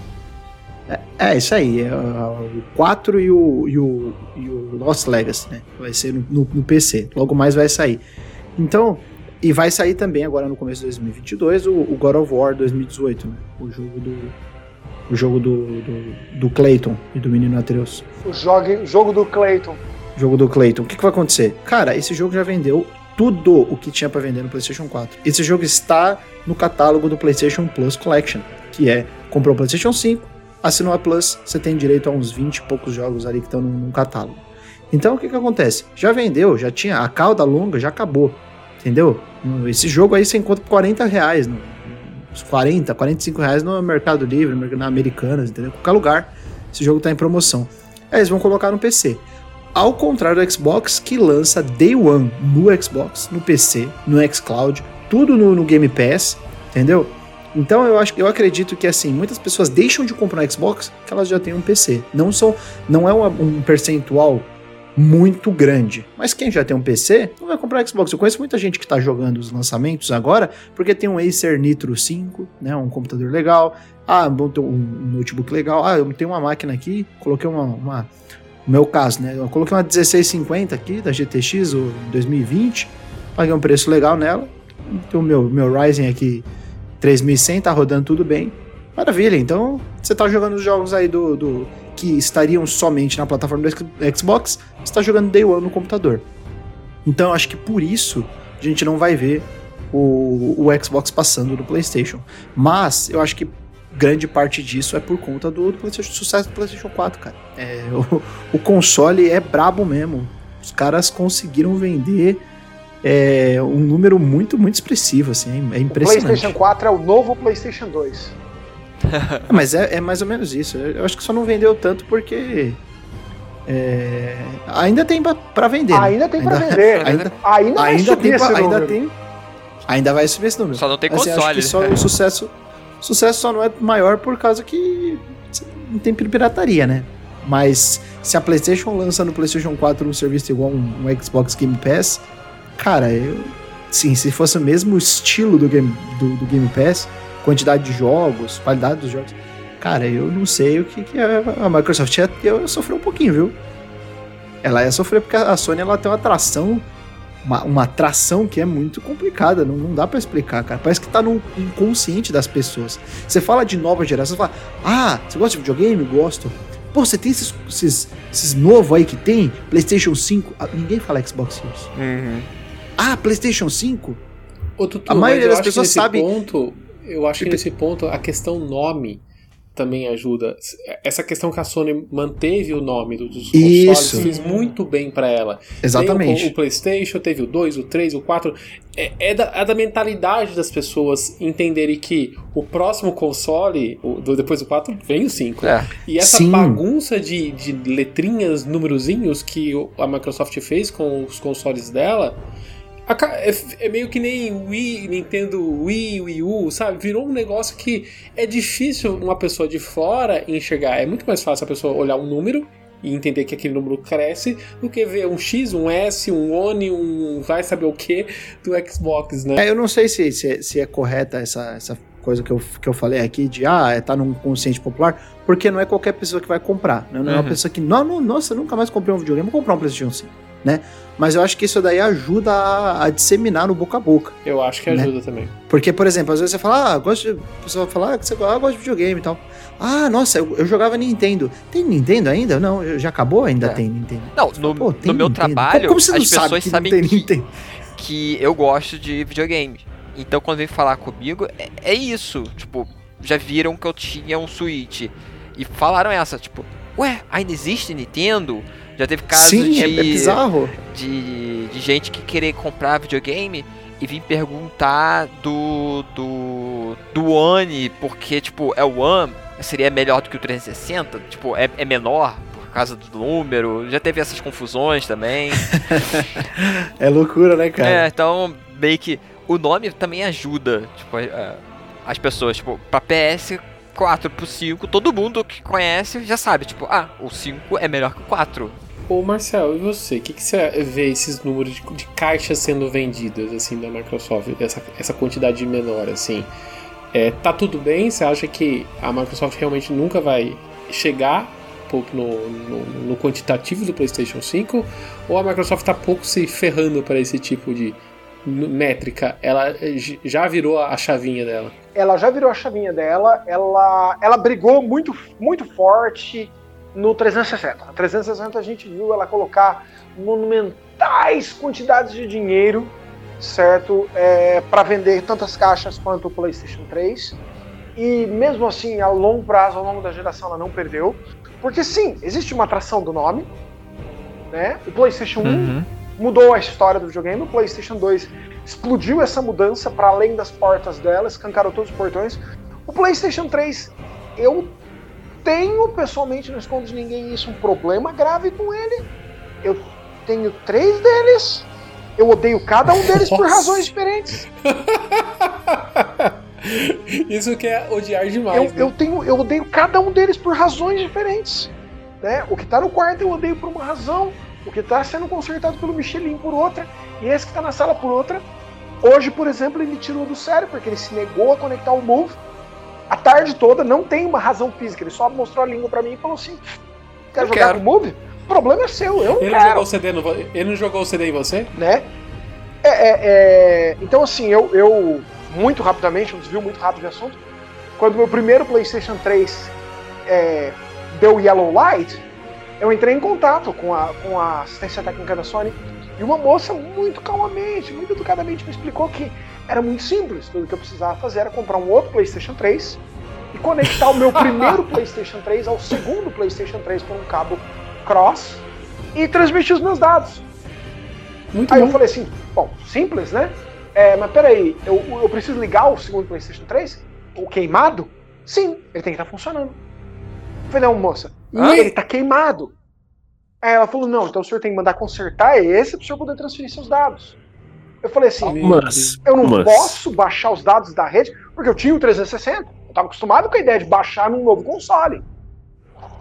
É, isso aí, é, o 4 e o, e, o, e o Lost Legacy, né? Vai ser no, no- no PC. Logo mais vai sair. Então, e vai sair também agora no começo de 2022 o, o God of War 2018, né? O jogo do. O jogo do, do, do Clayton e do menino Atreus. O jogo, jogo do Clayton. Jogo do Clayton. O que, que vai acontecer? Cara, esse jogo já vendeu tudo o que tinha pra vender no PlayStation 4. Esse jogo está no catálogo do PlayStation Plus Collection, que é comprou o PlayStation 5, assinou a Plus, você tem direito a uns 20 e poucos jogos ali que estão no, no catálogo. Então o que, que acontece? Já vendeu, já tinha a cauda longa, já acabou. Entendeu? Esse jogo aí você encontra por 40 reais. No, uns 40, 45 reais no Mercado Livre, na Americanas, entendeu? Qualquer lugar. Esse jogo tá em promoção. Aí eles vão colocar no PC. Ao contrário do Xbox, que lança Day One no Xbox, no PC, no xCloud, tudo no, no Game Pass, entendeu? Então eu acho, eu acredito que assim muitas pessoas deixam de comprar um Xbox que elas já têm um PC. Não são, não é uma, um percentual muito grande. Mas quem já tem um PC não vai comprar Xbox. Eu conheço muita gente que está jogando os lançamentos agora porque tem um Acer Nitro 5, né, um computador legal. Ah, um, notebook legal. Ah, eu tenho uma máquina aqui, coloquei uma, uma no meu caso, né, eu coloquei uma 1650 aqui da GTX 2020, paguei um preço legal nela. O meu meu Ryzen aqui 3100 tá rodando tudo bem. Maravilha, então você tá jogando os jogos aí do, do que estariam somente na plataforma do Xbox, está jogando Day One no computador. Então eu acho que por isso a gente não vai ver o, o Xbox passando do PlayStation. Mas eu acho que grande parte disso é por conta do, do sucesso do PlayStation 4, cara. É, <laughs> o, o, console é brabo mesmo. Os caras conseguiram vender é, um número muito, muito expressivo, assim, é impressionante. O PlayStation 4 é o novo PlayStation 2. É, <laughs> mas é, é, mais ou menos isso. Eu acho que só não vendeu tanto porque. É, ainda tem para vender. Né? Ainda tem para vender. <laughs> Ainda, ainda, ainda, tem, ainda tem. Ainda vai subir esse número. Só não tem assim, console. Acho que só o <laughs> sucesso, sucesso só não é maior por causa que não tem pirataria, né? Mas se a PlayStation lança no PlayStation 4 um serviço igual um, um Xbox Game Pass, cara, eu. Sim, se fosse o mesmo estilo do Game, do, do Game Pass, quantidade de jogos, qualidade dos jogos. Cara, eu não sei o que, que a Microsoft ia, ia sofrer um pouquinho, viu? Ela ia sofrer porque a Sony ela tem uma atração, uma, uma atração que é muito complicada, não, não dá para explicar, cara. Parece que tá no inconsciente das pessoas. Você fala de nova geração, você fala, ah, você gosta de videogame? Gosto. Pô, você tem esses, esses, esses novos aí que tem? PlayStation 5? Ah, ninguém fala Xbox Series. Uhum. Ah, PlayStation 5? Ô, Tutu, a maioria das pessoas sabe. Ponto, eu acho que nesse ponto a questão nome também ajuda. Essa questão que a Sony manteve o nome dos consoles Isso. fez muito bem para ela. Exatamente. O, o, PlayStation teve o 2, o 3, o 4. É, é, da, é da mentalidade das pessoas entenderem que o próximo console, o, do, depois do 4, vem o 5. É. E essa Sim. bagunça de, de letrinhas, numerozinhos que a Microsoft fez com os consoles dela é, é, meio que nem Wii, Nintendo Wii, Wii U, sabe? Virou um negócio que é difícil uma pessoa de fora enxergar. É muito mais fácil a pessoa olhar um número e entender que aquele número cresce do que ver um X, um S, um ONI, um vai saber o que do Xbox, né? É, eu não sei se, se, é, se é correta essa, essa coisa que eu, que eu falei aqui de ah, tá num consciente popular, porque não é qualquer pessoa que vai comprar. Né? Não é uhum. uma pessoa que, não, não, nossa, nunca mais comprei um videogame, vou comprar um PlayStation 5 né? Mas eu acho que isso daí ajuda a, a disseminar no boca a boca. Eu acho que né? ajuda também. Porque, por exemplo, às vezes você fala, ah, gosto de. A pessoa fala, ah, você ah, gosta de videogame e tal. Ah, nossa, eu, eu, jogava Nintendo. Tem Nintendo ainda? Não, já acabou? Ainda é. tem Nintendo. Não, no, no meu Nintendo. trabalho, como, como as pessoas que sabem que, que eu gosto de videogame. Então, quando vem falar comigo, é, é isso. Tipo, já viram que eu tinha um Switch. E falaram essa, tipo, ué, ainda existe Nintendo? Já teve casos Sim, de, é, é bizarro. De, de gente que querer comprar videogame e vir perguntar do do do One, porque tipo, é o One, seria melhor do que o 360, tipo, é, é menor por causa do número. Já teve essas confusões também. <laughs> é loucura, né, cara? É, então meio que o nome também ajuda, tipo, as pessoas, tipo, para PS 4 pro 5, todo mundo que conhece já sabe, tipo, ah, o 5 é melhor que o 4. Ô Marcel, e você? O que, que você vê esses números de, de, caixas sendo vendidas assim da Microsoft, essa, essa quantidade menor assim? É, tá tudo bem? Você acha que a Microsoft realmente nunca vai chegar no, no, no quantitativo do PlayStation 5? Ou a Microsoft tá pouco se ferrando para esse tipo de métrica? Ela já virou a chavinha dela? Ela já virou a chavinha dela. Ela, ela brigou muito, muito forte no 360. A 360 a gente viu ela colocar monumentais quantidades de dinheiro, certo, é, para vender tantas caixas quanto o PlayStation 3. E mesmo assim, a longo prazo, ao longo da geração, ela não perdeu. Porque sim, existe uma atração do nome. Né? O PlayStation uhum. 1 mudou a história do videogame, o PlayStation 2 explodiu essa mudança para além das portas dela, escancarou todos os portões. O PlayStation 3, eu tenho pessoalmente, não escondo de ninguém isso, um problema grave com ele. eu tenho três deles. Eu odeio cada um deles por Nossa. razões diferentes. <laughs> Isso que é odiar Eu, demais. né? eu tenho, eu odeio cada um deles por razões diferentes. Né? O que tá no quarto eu odeio por uma razão, o que tá sendo consertado pelo Michelin por outra, e esse que tá na sala por outra. Hoje, por exemplo, ele me tirou do sério porque ele se negou a conectar o Move. A tarde toda não tem uma razão física, ele só mostrou a língua pra mim e falou assim: quer Eu jogar quero. com o Move? O problema é seu, eu não Ele não quero jogou o CD no, ele não jogou o CD em você? né? É, é, é, então, assim, eu, eu, muito rapidamente, um desvio muito rápido de assunto, quando meu primeiro PlayStation 3 é, deu Yellow Light, eu entrei em contato com a, com a assistência técnica da Sony e uma moça muito calmamente, muito educadamente me explicou que era muito simples. Tudo que eu precisava fazer era comprar um outro PlayStation 3 e conectar o meu <laughs> primeiro PlayStation 3 ao segundo PlayStation 3 por um cabo cross e transmitir os meus dados. Muito Aí bom. eu falei assim, bom, simples, né? É, mas peraí, eu, eu preciso ligar o segundo PlayStation 3? O queimado? Sim, ele tem que estar funcionando. Eu falei, não, moça, ele tá queimado. Aí ela falou, não, então o senhor tem que mandar consertar esse para o senhor poder transferir seus dados. Eu falei assim, Mas, eu não mas- posso baixar os dados da rede, porque eu tinha o 360. Eu estava acostumado com a ideia de baixar num novo console.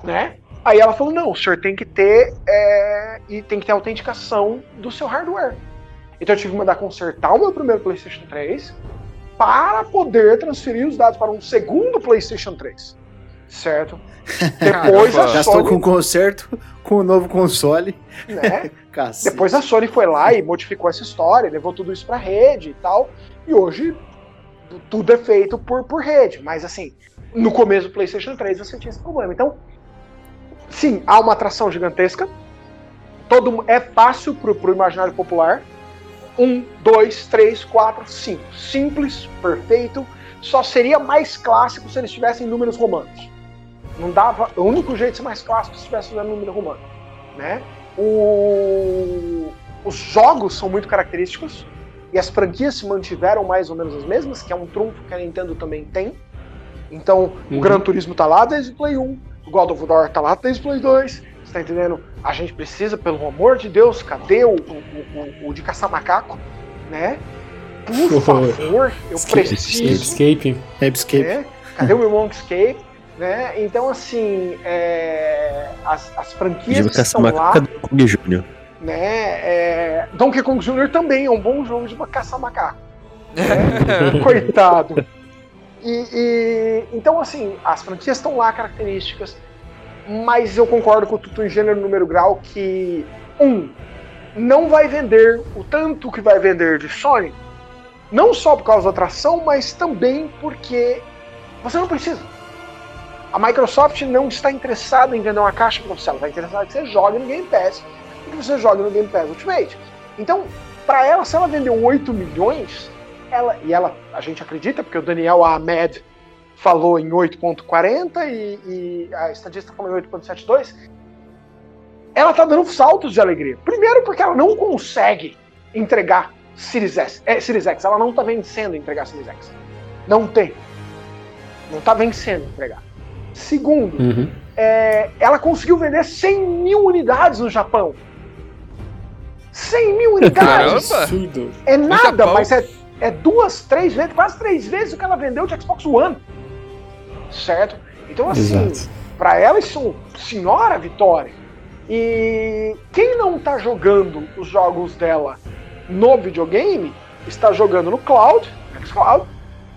Né? Aí ela falou: não, o senhor tem que ter. é, e tem que ter autenticação do seu hardware. Então eu tive que mandar consertar o meu primeiro PlayStation 3 para poder transferir os dados para um segundo PlayStation 3. Certo? <laughs> Depois a Caramba. Gastou Sony. com o conserto, com o novo console. Né? <laughs> Depois a Sony foi lá e modificou essa história, levou tudo isso pra rede e tal. E hoje tudo é feito por, por rede. Mas assim, no começo do PlayStation 3 você tinha esse problema. Então, sim, há uma atração gigantesca. Todo, é fácil pro, pro imaginário popular. Um, dois, três, quatro, cinco. Simples, perfeito. Só seria mais clássico se eles tivessem números romanos. Não dava. O único jeito de ser mais clássico é se estivesse usando número romano. Né? O- os jogos são muito característicos e as franquias se mantiveram mais ou menos as mesmas, que é um trunfo que a Nintendo também tem. Então, Uhum. o Gran Turismo tá lá desde o Play 1, o God of War tá lá desde o Play 2. Você tá entendendo? A gente precisa, pelo amor de Deus, cadê o, o, o- o de caçar macaco? Né? Por <laughs> favor, eu Escape, preciso Escape. Escape. né? Cadê o meu Monkscape? Né? Então, assim, é, as, as franquias que estão lá, Caçamacaca do Kong Jr. né? é, Donkey Kong Jr. também é um bom jogo de caçar macaco. né? <laughs> Coitado. E, e- então, assim, as franquias estão lá, características, mas eu concordo com o Tutu em gênero número grau que, um, não vai vender o tanto que vai vender de Sony, não só por causa da atração, mas também porque você não precisa. A Microsoft não está interessada em vender uma caixa para você, ela está interessada que você jogue no Game Pass e que você jogue no Game Pass Ultimate. Então, para ela, se ela vendeu 8 milhões, ela, e ela, a gente acredita, porque o Daniel Ahmed falou em 8.40 e, e a estadista falou em 8.72, ela tá dando saltos de alegria. Primeiro porque ela não consegue entregar Series S, é, Series X, ela não tá vencendo entregar Series X. Não tem. Não tá vencendo entregar. Segundo, Uhum. é, ela conseguiu vender 100 mil unidades no Japão. 100 mil unidades! Caramba! É nada, Japão? mas é, é duas, três vezes, quase três vezes o que ela vendeu de Xbox One. Certo? Então, assim, Exato. para ela isso é uma senhora vitória. E quem não tá jogando os jogos dela no videogame, está jogando no cloud, xCloud,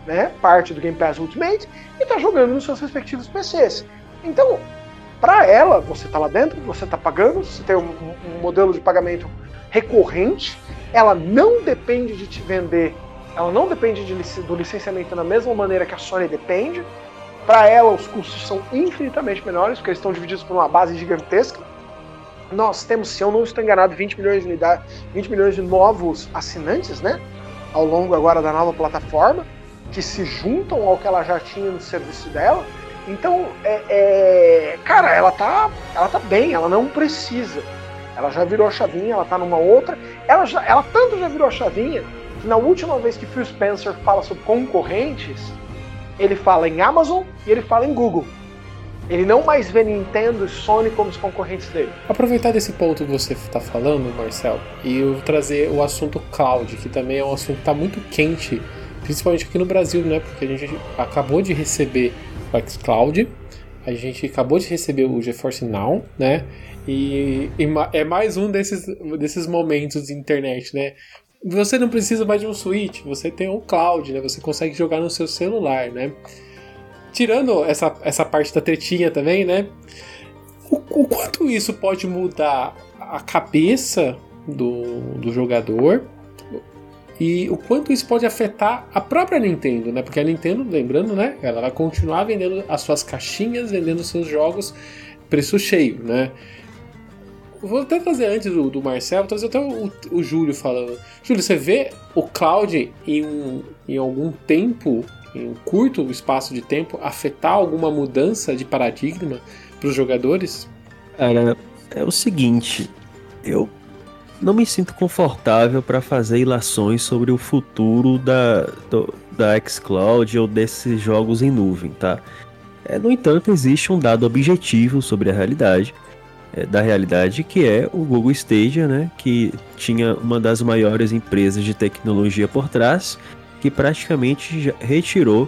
né, parte do Game Pass Ultimate, e tá jogando nos seus respectivos PCs. Então, para ela, você tá lá dentro, você tá pagando, você tem um, um modelo de pagamento recorrente, ela não depende de te vender, ela não depende de do licenciamento da mesma maneira que a Sony depende. Para ela, os custos são infinitamente menores, porque eles estão divididos por uma base gigantesca. Nós temos, se eu não estou enganado, 20 milhões de unidades, 20 milhões de novos assinantes, né? Ao longo agora da nova plataforma, que se juntam ao que ela já tinha no serviço dela. Então, é, é, cara, ela tá, ela tá bem, ela não precisa. Ela já virou a chavinha, ela tá numa outra. Ela, já, ela tanto já virou a chavinha que na última vez que Phil Spencer fala sobre concorrentes, ele fala em Amazon e ele fala em Google. Ele não mais vê Nintendo e Sony como os concorrentes dele. Aproveitar desse ponto que você está falando, Marcel, e eu trazer o assunto cloud, que também é um assunto que está muito quente, principalmente aqui no Brasil, né? Porque a gente acabou de receber o xCloud, a gente acabou de receber o GeForce Now, né? E, e é mais um desses, desses momentos de internet, né? Você não precisa mais de um Switch, você tem um cloud, né? Você consegue jogar no seu celular, né? Tirando essa, essa parte da tretinha também, né? O, o quanto isso pode mudar a cabeça do, do jogador e o quanto isso pode afetar a própria Nintendo, né? Porque a Nintendo, lembrando, né? Ela vai continuar vendendo as suas caixinhas, vendendo seus jogos preço cheio, né? Vou até trazer antes do, do Marcelo, trazer até o, o, Júlio falando. Júlio, você vê o Cloud em, em algum tempo, em um curto espaço de tempo, afetar alguma mudança de paradigma para os jogadores? Cara, é o seguinte, eu não me sinto confortável para fazer ilações sobre o futuro da, do, da xCloud ou desses jogos em nuvem, tá? É, no entanto, existe um dado objetivo sobre a realidade, é, da realidade, que é o Google Stadia, né, que tinha uma das maiores empresas de tecnologia por trás, que praticamente retirou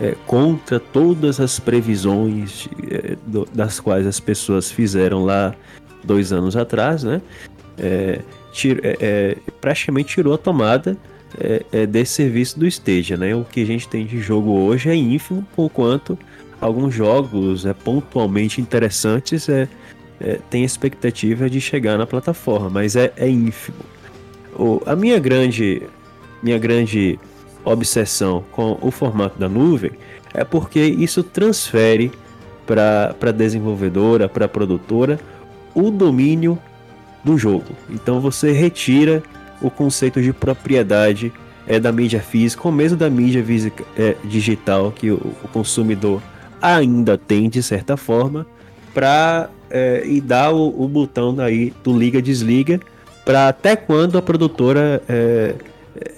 é, contra todas as previsões é, do, das quais as pessoas fizeram lá dois anos atrás, né? É, tira, é, é, praticamente tirou a tomada desse serviço do Stadia, né? O que a gente tem de jogo hoje é ínfimo, por quanto alguns jogos é, pontualmente interessantes é, é, tem expectativa de chegar na plataforma, mas é, é ínfimo. O, a minha grande, minha grande obsessão com o formato da nuvem é porque isso transfere para a desenvolvedora, para a produtora, o domínio do jogo. Então você retira o conceito de propriedade é, da mídia física, ou mesmo da mídia física, é, digital que o, o consumidor ainda tem de certa forma para é, e dar o, o, botão aí do liga desliga para até quando a produtora é, é,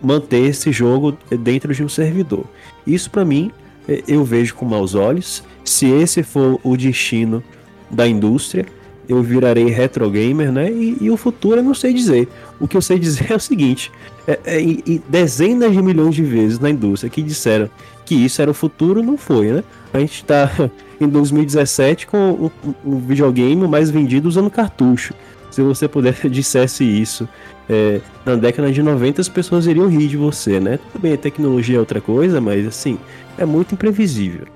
manter esse jogo dentro de um servidor. Isso para mim é, eu vejo com maus olhos. Se esse for o destino da indústria, eu virarei retro gamer, né? E, e, o futuro eu não sei dizer. O que eu sei dizer <laughs> é o seguinte: é, é, dezenas de milhões de vezes na indústria que disseram que isso era o futuro, não foi, né? A gente está <laughs> em 2017 com o, o, videogame mais vendido usando cartucho. Se você pudesse <laughs> dissesse isso é, na década de 90, as pessoas iriam rir de você, né? Tudo bem, a tecnologia é outra coisa, mas assim, é muito imprevisível.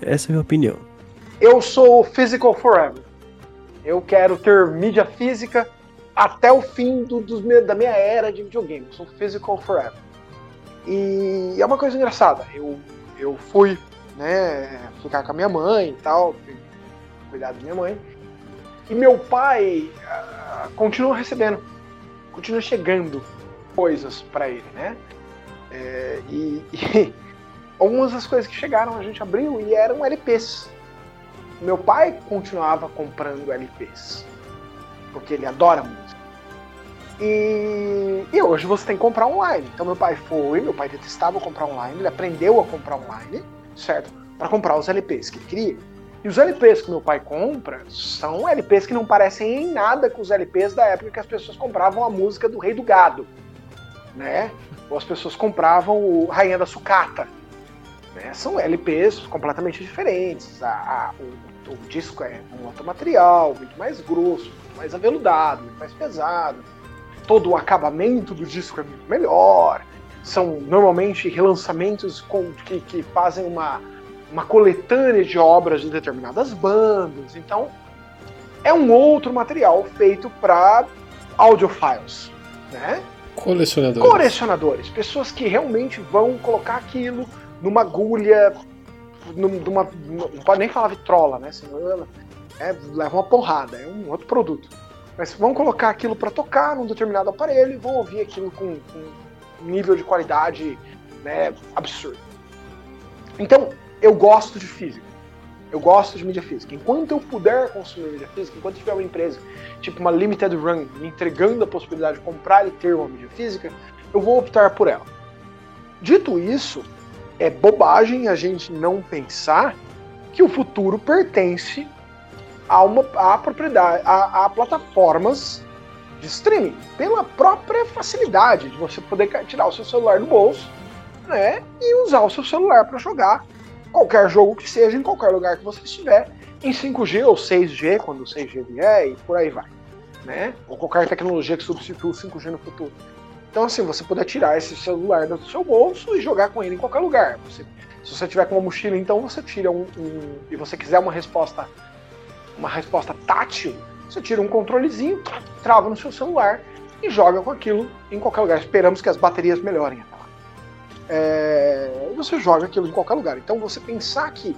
Essa é a minha opinião. Eu sou physical forever. Eu quero ter mídia física até o fim do, da minha era de videogame. Sou physical forever. E é uma coisa engraçada. Eu, eu fui né, ficar com a minha mãe e tal, cuidar da minha mãe. E meu pai uh, continua recebendo, continua chegando coisas para ele, né? É, e, <laughs> e algumas das coisas que chegaram a gente abriu e eram LPs. Meu pai continuava comprando LPs, porque ele adora música. E, e, hoje você tem que comprar online. Então meu pai foi, meu pai detestava comprar online, ele aprendeu a comprar online, certo? Para comprar os LPs que ele queria. E os LPs que meu pai compra são LPs que não parecem em nada com os LPs da época que as pessoas compravam a música do Rei do Gado, né? Ou as pessoas compravam o Rainha da Sucata. Né? São LPs completamente diferentes. A, a, o, o disco é um outro material, muito mais grosso, muito mais aveludado, muito mais pesado todo o acabamento do disco é muito melhor. São normalmente relançamentos com, que, que fazem uma, uma coletânea de obras de determinadas bandas. Então, é um outro material feito para audiophiles, né? Colecionadores. Colecionadores. Pessoas que realmente vão colocar aquilo numa agulha, não pode nem falar vitrola, né? Senão ela é, leva uma porrada, é um outro produto. Mas vão colocar aquilo para tocar num determinado aparelho e vão ouvir aquilo com, com um nível de qualidade né, absurdo. Então, eu gosto de física. Eu gosto de mídia física. Enquanto eu puder consumir mídia física, enquanto tiver uma empresa, tipo uma limited run, me entregando a possibilidade de comprar e ter uma mídia física, eu vou optar por ela. Dito isso, é bobagem a gente não pensar que o futuro pertence a uma a propriedade, a, a plataformas de streaming, pela própria facilidade de você poder tirar o seu celular do bolso, né, e usar o seu celular para jogar qualquer jogo que seja em qualquer lugar que você estiver em 5G ou 6G quando o 6G vier e por aí vai, né? Ou qualquer tecnologia que substitua o 5G no futuro. Então assim, você poder tirar esse celular do seu bolso e jogar com ele em qualquer lugar. Você, se você tiver com uma mochila, então você tira um, um e você quiser uma resposta uma resposta tátil, você tira um controlezinho, trava no seu celular e joga com aquilo em qualquer lugar. Esperamos que as baterias melhorem lá. É, você joga aquilo em qualquer lugar. Então você pensar que,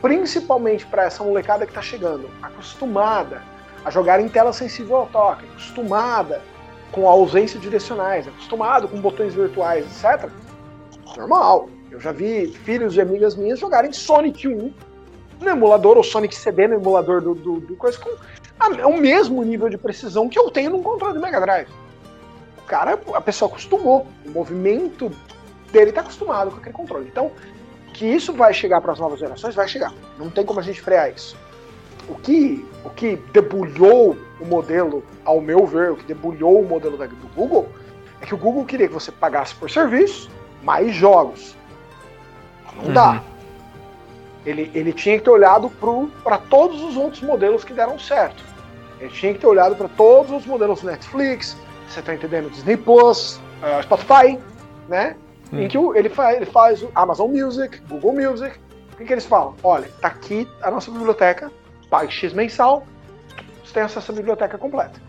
principalmente para essa molecada que está chegando, acostumada a jogar em tela sensível ao toque, acostumada com a ausência de direcionais, acostumado com botões virtuais, etc. Normal. Eu já vi filhos de amigas minhas jogarem Sonic 1 no emulador, ou Sonic CD no emulador do, do, do coisa, com a, o mesmo nível de precisão que eu tenho num controle do Mega Drive. O cara, a pessoa acostumou, o movimento dele tá acostumado com aquele controle. Então, que isso vai chegar para as novas gerações, vai chegar. Não tem como a gente frear isso. O que, o que debulhou o modelo, ao meu ver, o que debulhou o modelo da, do Google, é que o Google queria que você pagasse por serviço mais jogos. Não uhum. dá. Ele, ele tinha que ter olhado para todos os outros modelos que deram certo. Ele tinha que ter olhado para todos os modelos Netflix, você está entendendo? Disney Plus, uh, Spotify, né? Hum. Em que ele, faz, ele faz o Amazon Music, Google Music. O que, que eles falam? Olha, tá aqui a nossa biblioteca, pague X mensal, você tem acesso à biblioteca completa.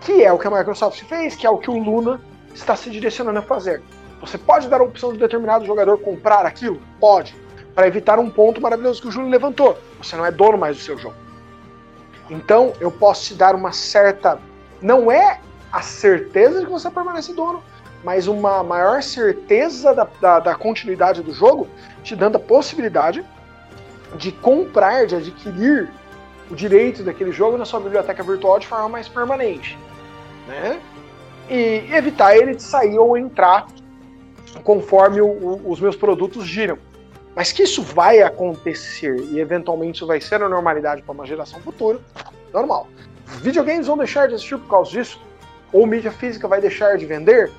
Que é o que a Microsoft fez, que é o que o Luna está se direcionando a fazer. Você pode dar a opção de determinado jogador comprar aquilo? Pode para evitar um ponto maravilhoso que o Júlio levantou. Você não é dono mais do seu jogo. Então, eu posso te dar uma certa. Não é a certeza de que você permanece dono, mas uma maior certeza da, da, da continuidade do jogo, te dando a possibilidade de comprar, de adquirir o direito daquele jogo na sua biblioteca virtual de forma mais permanente. Né? E evitar ele de sair ou entrar conforme o, o, os meus produtos giram. Mas que isso vai acontecer e eventualmente isso vai ser a normalidade para uma geração futura, normal. Videogames vão deixar de existir por causa disso? Ou mídia física vai deixar de vender?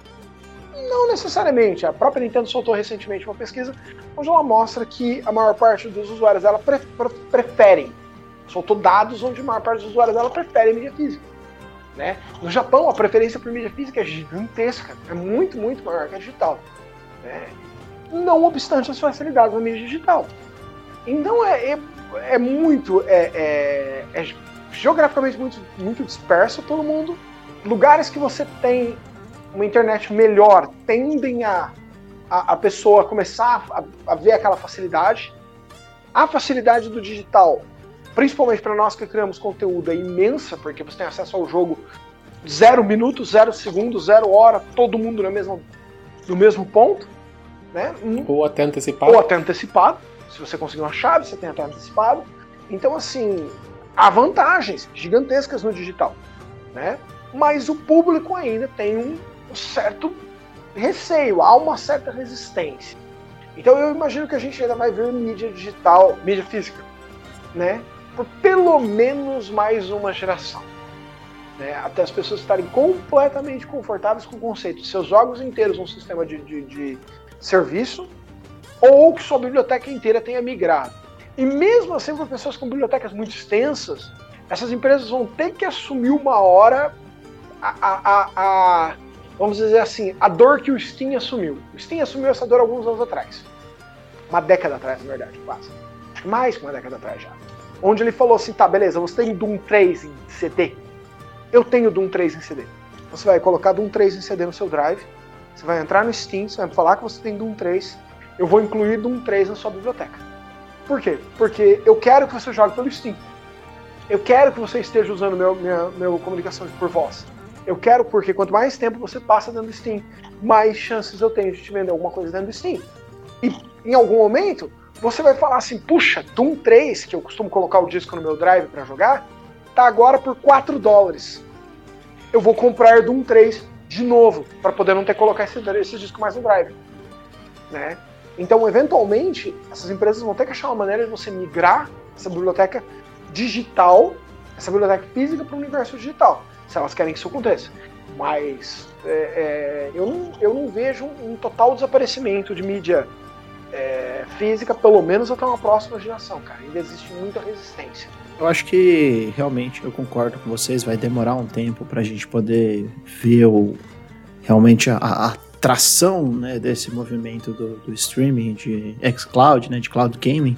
Não necessariamente. A própria Nintendo soltou recentemente uma pesquisa onde ela mostra que a maior parte dos usuários dela pre pre preferem. Soltou dados onde a maior parte dos usuários dela prefere mídia física. Né? No Japão, a preferência por mídia física é gigantesca. É muito, muito maior que a digital. Né? não obstante as facilidades da mídia digital. Então é, é, é muito. É, é, é, geograficamente muito, muito disperso todo mundo. Lugares que você tem uma internet melhor tendem a, a, a pessoa começar a, a ver aquela facilidade. A facilidade do digital, principalmente para nós que criamos conteúdo, é imensa, porque você tem acesso ao jogo zero minutos, zero segundos, zero hora, todo mundo no mesmo, no mesmo ponto né? Ou até antecipado. Ou até antecipado. Se você conseguir uma chave, você tem até antecipado. Então, assim, há vantagens gigantescas no digital, né? Mas o público ainda tem um, um certo receio, há uma certa resistência. Então eu imagino que a gente ainda vai ver mídia digital, mídia física, né? Por pelo menos mais uma geração. Né? Até as pessoas estarem completamente confortáveis com o conceito de seus jogos inteiros um sistema de, de, de serviço ou que sua biblioteca inteira tenha migrado. E mesmo assim, para pessoas com bibliotecas muito extensas, essas empresas vão ter que assumir uma hora a, a, a, vamos dizer assim, a dor que o Steam assumiu. O Steam assumiu essa dor alguns anos atrás. Uma década atrás, na verdade, quase. Mais que uma década atrás já. Onde ele falou assim, tá, beleza, você tem Doom 3 em CD? Eu tenho Doom 3 em CD. Você vai colocar Doom 3 em CD no seu drive, você vai entrar no Steam, você vai falar que você tem Doom 3, eu vou incluir Doom 3 na sua biblioteca. Por quê? Porque eu quero que você jogue pelo Steam. Eu quero que você esteja usando meu, minha, meu comunicação por voz. Eu quero porque quanto mais tempo você passa dentro do Steam, mais chances eu tenho de te vender alguma coisa dentro do Steam. E em algum momento, você vai falar assim: puxa, Doom 3, que eu costumo colocar o disco no meu drive para jogar, tá agora por 4 dólares. Eu vou comprar Doom 3 de novo, para poder não ter que colocar esse, esse disco mais no drive. Né? Então, eventualmente, essas empresas vão ter que achar uma maneira de você migrar essa biblioteca digital, essa biblioteca física para o universo digital, se elas querem que isso aconteça. Mas é, é, eu, não, eu não vejo um total desaparecimento de mídia é, física, pelo menos até uma próxima geração, cara. Ainda existe muita resistência. Eu acho que realmente eu concordo com vocês, vai demorar um tempo para a gente poder ver o, realmente a, a tração né, desse movimento do, do streaming de xCloud, né, de cloud gaming.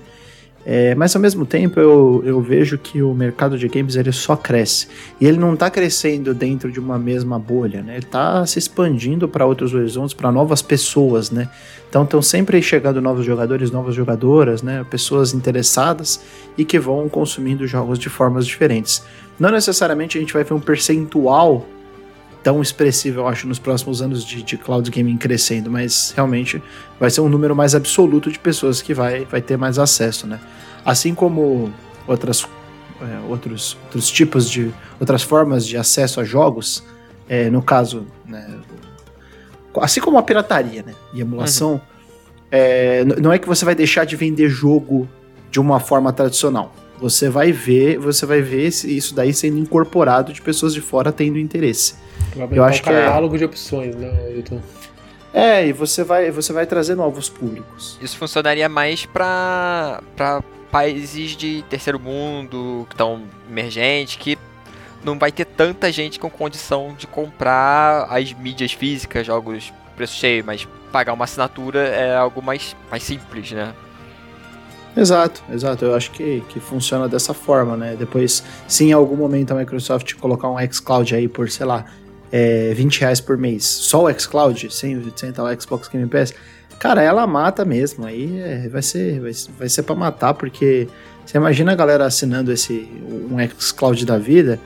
É, mas ao mesmo tempo eu, eu vejo que o mercado de games ele só cresce. E ele não está crescendo dentro de uma mesma bolha, né? Ele está se expandindo para outros horizontes, para novas pessoas, né? Então estão sempre chegando novos jogadores, novas jogadoras, né? Pessoas interessadas e que vão consumindo jogos de formas diferentes. Não necessariamente a gente vai ver um percentual tão expressivo, eu acho, nos próximos anos de, de cloud gaming crescendo, mas realmente vai ser um número mais absoluto de pessoas que vai, vai ter mais acesso, né? Assim como outras, é, outros, outros tipos de. outras formas de acesso a jogos, é, no caso, né, assim como a pirataria né, e emulação, uhum. é, não é que você vai deixar de vender jogo de uma forma tradicional. Você vai ver, você vai ver isso daí sendo incorporado de pessoas de fora tendo interesse. Eu acho que é catálogo de opções, né, Ailton? É, e você vai, você vai trazer novos públicos. Isso funcionaria mais para países de terceiro mundo, que estão emergentes, que não vai ter tanta gente com condição de comprar as mídias físicas, jogos preço cheio, mas pagar uma assinatura é algo mais, mais simples, né? Exato, exato. Eu acho que, que funciona dessa forma, né? Depois, se em algum momento a Microsoft colocar um xCloud aí por, sei lá, é, 20 reais por mês, só o xCloud, sem, sem tal Xbox Game Pass, Cara, ela mata mesmo. Aí é, vai ser vai, vai ser para matar, porque você imagina a galera assinando esse um xCloud da vida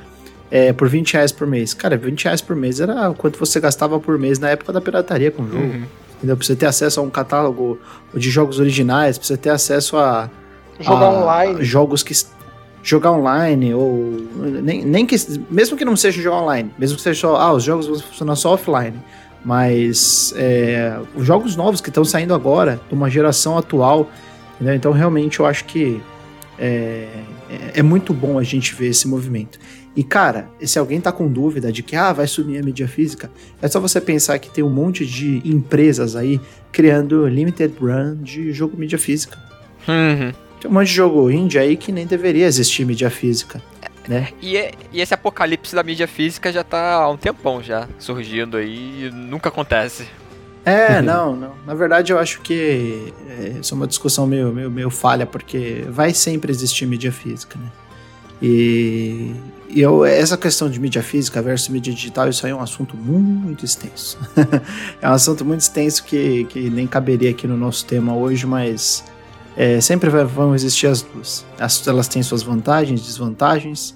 é, por 20 reais por mês. Cara, 20 reais por mês era o quanto você gastava por mês na época da pirataria com o jogo. Uhum. Entendeu? Pra você ter acesso a um catálogo de jogos originais, pra você ter acesso a. Jogar a, online. Jogos que. Jogar online, ou. Nem, nem que. Mesmo que não seja jogar online, mesmo que seja só. Ah, os jogos vão funcionar só offline. Mas é, os jogos novos que estão saindo agora, de uma geração atual, entendeu? então realmente eu acho que é, é, é, muito bom a gente ver esse movimento. E cara, se alguém tá com dúvida de que ah, vai sumir a mídia física, é só você pensar que tem um monte de empresas aí criando limited run de jogo mídia física. Uhum. Tem um monte de jogo indie aí que nem deveria existir mídia física né? E, é, e, esse apocalipse da mídia física já tá há um tempão já surgindo aí e nunca acontece. É, <laughs> não, não. Na verdade, eu acho que é, isso é uma discussão meio, meio, meio falha, porque vai sempre existir mídia física, né? E, e eu, essa questão de mídia física versus mídia digital, isso aí é um assunto muito extenso. <laughs> é um assunto muito extenso que, que nem caberia aqui no nosso tema hoje, mas é, sempre vai, vão existir as duas. As, elas têm suas vantagens, desvantagens,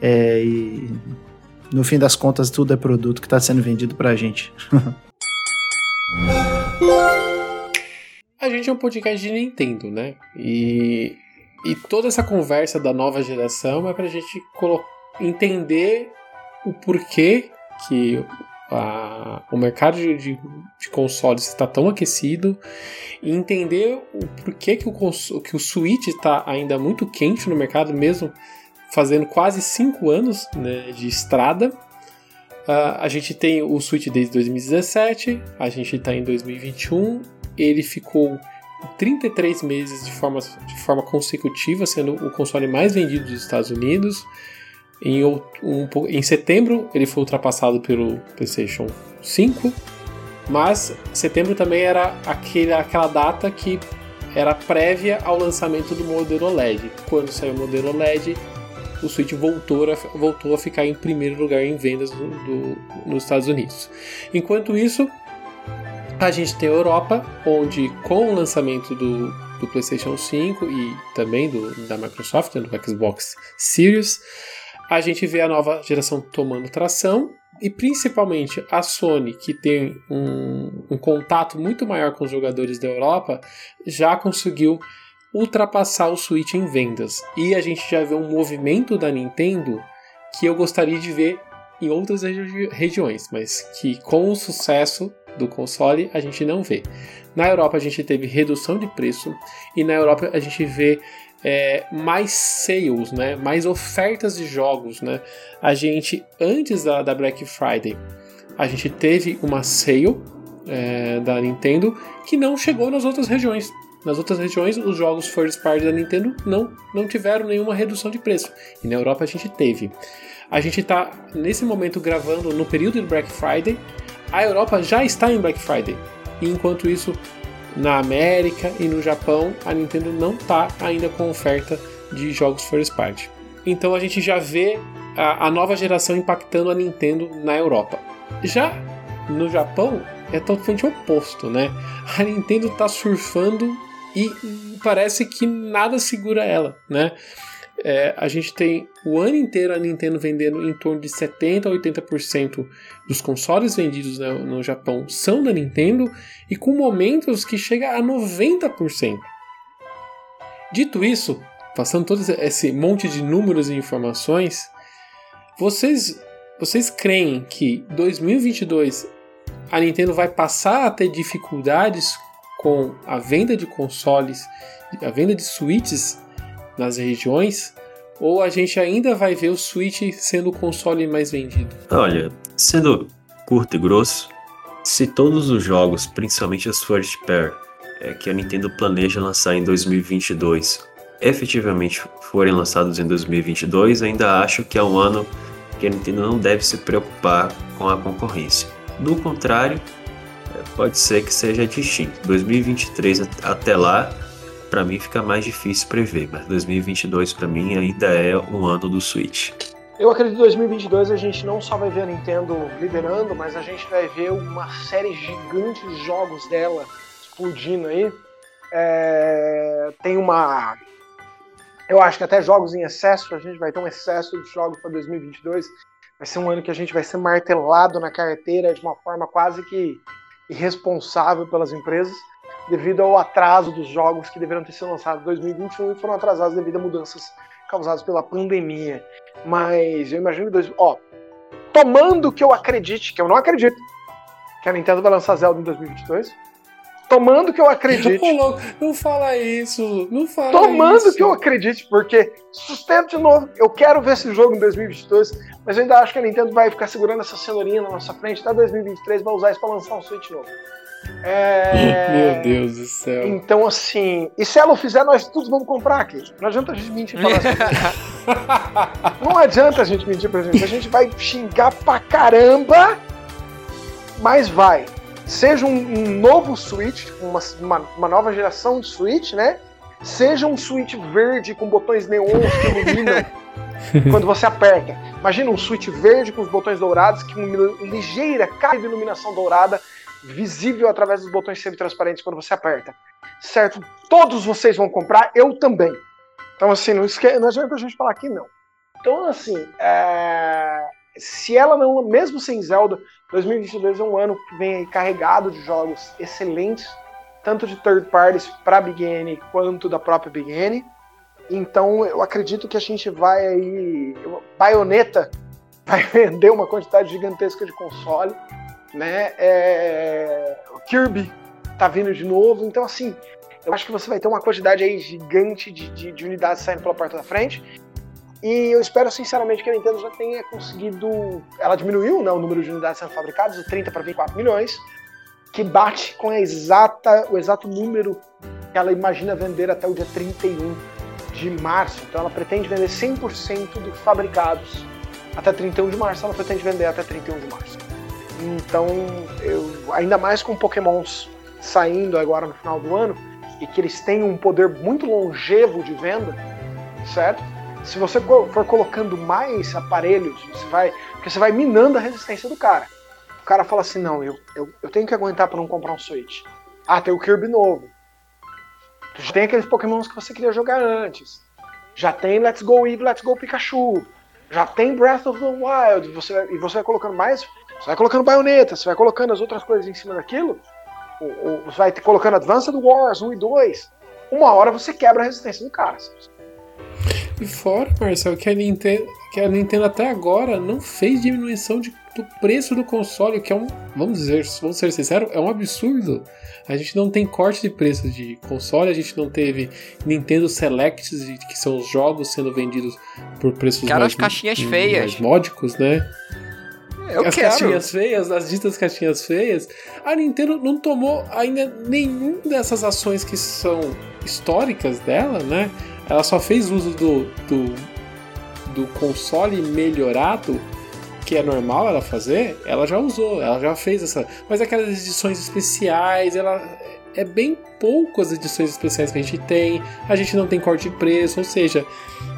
é, e no fim das contas tudo é produto que está sendo vendido para a gente. <laughs> a gente é um podcast de Nintendo, né? E, e toda essa conversa da nova geração é para a gente entender o porquê que a, o mercado de, de, de, consoles está tão aquecido e entender o porquê que o, que o Switch está ainda muito quente no mercado, mesmo fazendo quase 5 anos né, de estrada. Uh, a gente tem o Switch desde 2017, a gente está em 2021, ele ficou 33 meses de forma, de forma consecutiva, sendo o console mais vendido dos Estados Unidos. Em, um, em setembro ele foi ultrapassado pelo PlayStation 5, mas setembro também era aquele, aquela data que era prévia ao lançamento do modelo OLED. Quando saiu o modelo OLED, o Switch voltou a, voltou a ficar em primeiro lugar em vendas do, do, nos Estados Unidos. Enquanto isso, a gente tem a Europa, onde com o lançamento do, do PlayStation 5 e também do, da Microsoft, né, do Xbox Series, a gente vê a nova geração tomando tração e principalmente a Sony, que tem um, um, contato muito maior com os jogadores da Europa, já conseguiu ultrapassar o Switch em vendas. E a gente já vê um movimento da Nintendo que eu gostaria de ver em outras regi regiões, mas que com o sucesso do console a gente não vê. Na Europa a gente teve redução de preço e na Europa a gente vê é, mais sales, né? mais ofertas de jogos. Né? A gente, antes da, da Black Friday, a gente teve uma sale é, da Nintendo que não chegou nas outras regiões. Nas outras regiões, os jogos first party da Nintendo não, não tiveram nenhuma redução de preço. E na Europa a gente teve. A gente está nesse momento gravando no período de Black Friday. A Europa já está em Black Friday. E enquanto isso, na América e no Japão, a Nintendo não está ainda com oferta de jogos first party. Então a gente já vê a, a nova geração impactando a Nintendo na Europa. Já no Japão é totalmente oposto, né? A Nintendo está surfando e parece que nada segura ela, né? É, a gente tem o ano inteiro a Nintendo vendendo em torno de 70 a 80% dos consoles vendidos no, no Japão são da Nintendo e com momentos que chega a 90%. Dito isso, passando todo esse monte de números e informações, vocês vocês creem que 2022 a Nintendo vai passar a ter dificuldades com a venda de consoles, a venda de Switches nas regiões, ou a gente ainda vai ver o Switch sendo o console mais vendido? Olha, sendo curto e grosso, se todos os jogos, principalmente os first pair, é, que a Nintendo planeja lançar em 2022, efetivamente forem lançados em 2022, ainda acho que é um ano que a Nintendo não deve se preocupar com a concorrência. Do contrário, é, pode ser que seja distinto. 2023 até lá, para mim fica mais difícil prever, mas 2022 para mim ainda é um ano do Switch. Eu acredito que 2022 a gente não só vai ver a Nintendo liderando, mas a gente vai ver uma série gigante de jogos dela explodindo aí. É... Tem uma. Eu acho que até jogos em excesso, a gente vai ter um excesso de jogos para 2022. Vai ser um ano que a gente vai ser martelado na carteira de uma forma quase que irresponsável pelas empresas devido ao atraso dos jogos que deveriam ter sido lançados em 2021 e foram atrasados devido a mudanças causadas pela pandemia. Mas eu imagino que. Dois... Ó, tomando que eu acredite, que eu não acredito, que a Nintendo vai lançar Zelda em 2022. Tomando que eu acredite. <laughs> não fala isso, não fala Tomando isso. que eu acredite, porque sustento de novo, eu quero ver esse jogo em 2022, mas eu ainda acho que a Nintendo vai ficar segurando essa cenourinha na nossa frente até 2023, vai usar isso para lançar um Switch novo. É... Meu Deus do céu. Então, assim, e se ela o fizer, nós todos vamos comprar aqui. Não adianta a gente mentir pra nós. <laughs> Não adianta a gente mentir pra gente. A gente vai xingar pra caramba, mas vai. Seja um, um novo Switch, uma, uma, uma, nova geração de Switch, né? Seja um Switch verde com botões neons <laughs> que iluminam <laughs> quando você aperta. Imagina um Switch verde com os botões dourados, que uma ligeira caixa de iluminação dourada visível através dos botões semi-transparentes quando você aperta. Certo? Todos vocês vão comprar, eu também. Então, assim, não, esque... não adianta a gente falar que não. Então, assim, é... se ela não, mesmo sem Zelda, 2022 é um ano que vem carregado de jogos excelentes, tanto de third parties para Big N quanto da própria Big N. Então, eu acredito que a gente vai aí. Baioneta vai <laughs> vender uma quantidade gigantesca de console né? É... Kirby tá vindo de novo, então assim, eu acho que você vai ter uma quantidade aí gigante de, de, de unidades saindo pela porta da frente. E eu espero sinceramente que a Nintendo já tenha conseguido. Ela diminuiu né, o número de unidades sendo fabricadas de 30 para 24 milhões, que bate com a exata, o exato número que ela imagina vender até o dia 31 de março. Então ela pretende vender 100% dos fabricados até 31 de março, ela pretende vender até 31 de março. Então, eu, ainda mais com Pokémons saindo agora no final do ano e que eles têm um poder muito longevo de venda, certo? Se você for colocando mais aparelhos, você vai, porque você vai minando a resistência do cara. O cara fala assim: não, eu, eu, eu tenho que aguentar para não comprar um Switch. Ah, tem o Kirby novo. Já tem aqueles Pokémons que você queria jogar antes. Já tem Let's Go Eevee, Let's Go Pikachu. Já tem Breath of the Wild. Você, e você vai colocando mais você vai colocando baioneta, você vai colocando as outras coisas em cima daquilo, você vai colocando Advanced Wars 1 e 2. Uma hora você quebra a resistência do cara. E fora, Marcel, que a Nintendo, que a Nintendo até agora não fez diminuição de, do preço do console, que é um, vamos dizer, vamos ser sinceros, é um absurdo. A gente não tem corte de preço de console, a gente não teve Nintendo Selects, que são os jogos sendo vendidos por preços mais, as caixinhas mais feias. módicos, né? Eu as quero. caixinhas feias, as ditas caixinhas feias, a Nintendo não tomou ainda nenhum dessas ações que são históricas dela, né? Ela só fez uso do, do, do console melhorado, que é normal ela fazer, ela já usou, ela já fez essa. Mas aquelas edições especiais, ela. É bem pouco as edições especiais que a gente tem, a gente não tem corte de preço, ou seja,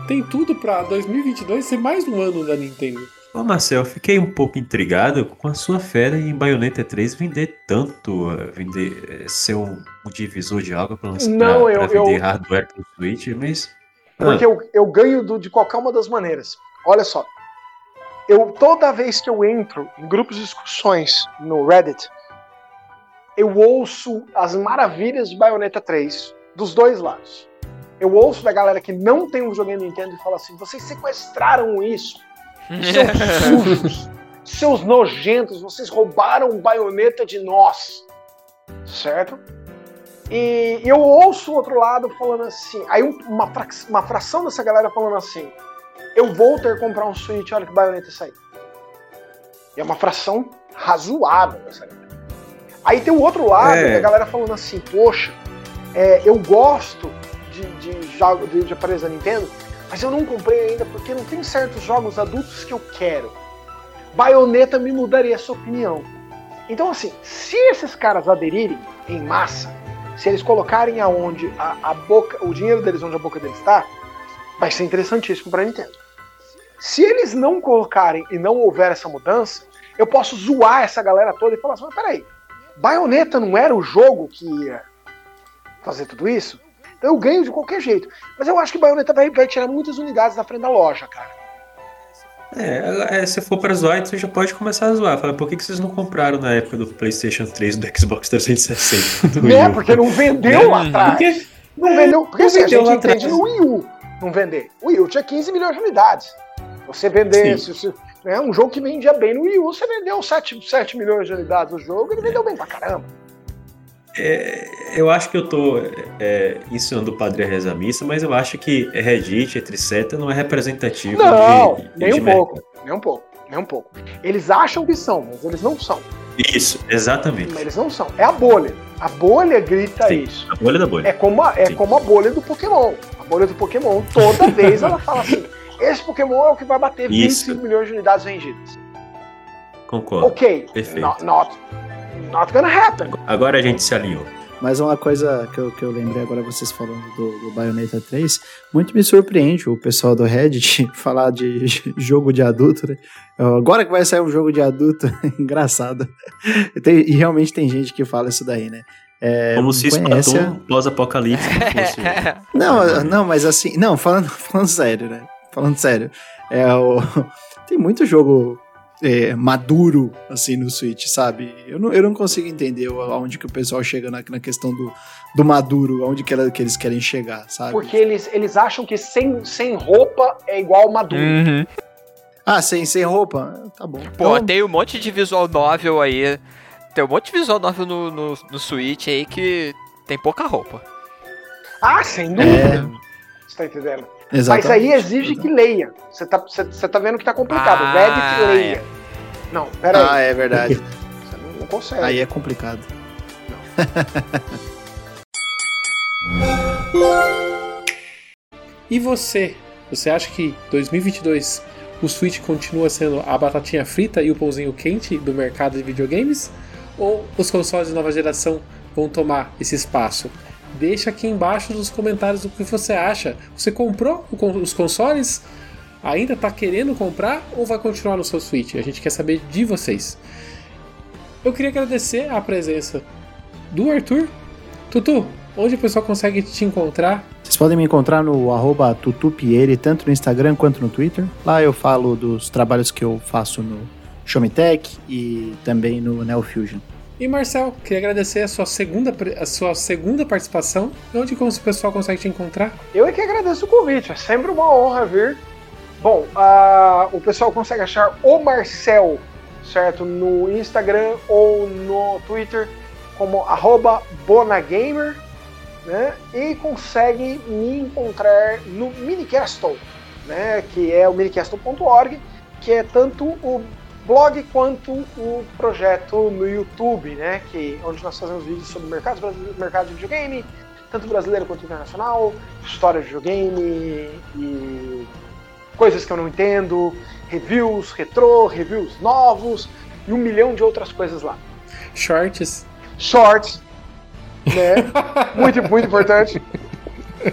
tem tudo pra 2022 ser mais um ano da Nintendo. Ô Marcel, eu fiquei um pouco intrigado com a sua fé em Bayonetta 3 vender tanto, eh, vender, eh, ser um, um divisor de água para Não, eu- vender eu- hardware pro Switch, mas... Porque eu, eu ganho do- de qualquer uma das maneiras. Olha só. Eu, toda vez que eu entro em grupos de discussões no Reddit, eu ouço as maravilhas de Bayonetta 3 dos dois lados. Eu ouço da galera que não tem um videogame Nintendo e fala assim: vocês sequestraram isso, seus <laughs> sujos, seus nojentos, vocês roubaram Bayonetta de nós, certo? E eu ouço o outro lado falando assim, aí um- uma, uma fração dessa galera falando assim, eu vou ter que comprar um Switch, olha que baioneta sair. E é uma fração razoável dessa galera. Aí tem o outro lado, É. da galera falando assim, poxa, é, eu gosto de, de, jogo- de, de aparelhos da Nintendo, mas eu não comprei ainda porque não tem certos jogos adultos que eu quero. Baioneta me mudaria essa opinião. Então, assim, se esses caras aderirem em massa, se eles colocarem aonde a, a boca, o dinheiro deles onde a boca deles está, vai ser interessantíssimo para Nintendo. Se eles não colocarem e não houver essa mudança, eu posso zoar essa galera toda e falar assim, mas peraí, Bayonetta não era o jogo que ia fazer tudo isso? Então eu ganho de qualquer jeito. Mas eu acho que Bayonetta vai, vai tirar muitas unidades da frente da loja, cara. É, é, se for pra zoar, então você já pode começar a zoar. Fala, por que, que vocês não compraram na época do PlayStation 3 do Xbox 360? do? U? Porque não vendeu lá atrás. Porque Não vendeu. Porque não assim, a gente entende atrás. no Wii U não vender. O Wii U tinha 15 milhões de unidades. Você vender. Se, se, né, um jogo que vendia bem no Wii U, você vendeu 7, 7 milhões de unidades do jogo, ele vendeu bem pra caramba. É, eu acho que eu tô é, ensinando o padre a rezar missa, mas eu acho que Reddit, etc., não é representativo Não, de, nem de um mercado. pouco. Nem um pouco. Nem um pouco. Eles acham que são, mas eles não são. Isso, exatamente. Mas eles não são. É a bolha. A bolha grita Sim. isso. A bolha da bolha. É como a, é Sim. como a bolha do Pokémon. A bolha do Pokémon, toda <laughs> vez ela fala assim: esse Pokémon é o que vai bater 25 Isso. milhões de unidades vendidas. Concordo. Ok, Perfeito. not, not, not gonna happen. Agora a gente se alinhou. Mas uma coisa que eu, que eu lembrei agora, vocês falando do, do Bayonetta 3, muito me surpreende o pessoal do Reddit <laughs> falar de <laughs> jogo de adulto, né? Agora que vai sair um jogo de adulto, engraçado. Tem- e realmente tem gente que fala isso daí, né? É, Como se conhece pós-apocalipse <laughs> fosse... Não, não, mas assim, não, falando, <laughs> falando sério, né? Falando sério, é o <laughs> tem muito jogo é, maduro assim no Switch, sabe? Eu não, eu não consigo entender aonde que o pessoal chega na, na questão do, do maduro, aonde que, ela- que eles querem chegar, sabe? Porque eles, eles acham que sem, sem roupa é igual maduro. Uhum. Ah, sem, sem roupa? Tá bom. Pô, Então, tem um monte de visual novel aí. Tem um monte de visual novel no, no, no Switch aí que tem pouca roupa. Ah, sem dúvida. Você tá entendendo? Mas exatamente. aí exige que leia. Você tá, você, você tá vendo que tá complicado. Ah, Reddit leia. é. Não, pera Ah, é verdade. <laughs> Você não, não consegue. Aí é complicado. <laughs> E você? Você acha que 2022 o Switch continua sendo a batatinha frita e o pãozinho quente do mercado de videogames? Ou os consoles de nova geração vão tomar esse espaço? Deixa aqui embaixo nos comentários o que você acha. Você comprou os consoles? Ainda está querendo comprar ou vai continuar no seu Switch? A gente quer saber de vocês. Eu queria agradecer a presença do Arthur. Tutu, onde o pessoal consegue te encontrar? Vocês podem me encontrar no arroba tutupieri, tanto no Instagram quanto no Twitter. Lá eu falo dos trabalhos que eu faço no Show Me Tech e também no Neo Fusion. E Marcel, queria agradecer a sua segunda, a sua segunda participação. Onde como o pessoal consegue te encontrar? Eu é que agradeço o convite. É sempre uma honra vir Bom, ah, o pessoal consegue achar o Marcel, certo? No Instagram ou no Twitter como Bonagamer, né? E consegue me encontrar no Minicastle, né? Que é o minicastle.org, que é tanto o blog quanto o projeto no YouTube, né? Que, onde nós fazemos vídeos sobre mercado, mercado de videogame, tanto brasileiro quanto internacional, história de videogame e coisas que eu não entendo, reviews retrô, reviews novos e um milhão de outras coisas lá. Shorts. Shorts, né? <laughs> muito, muito importante.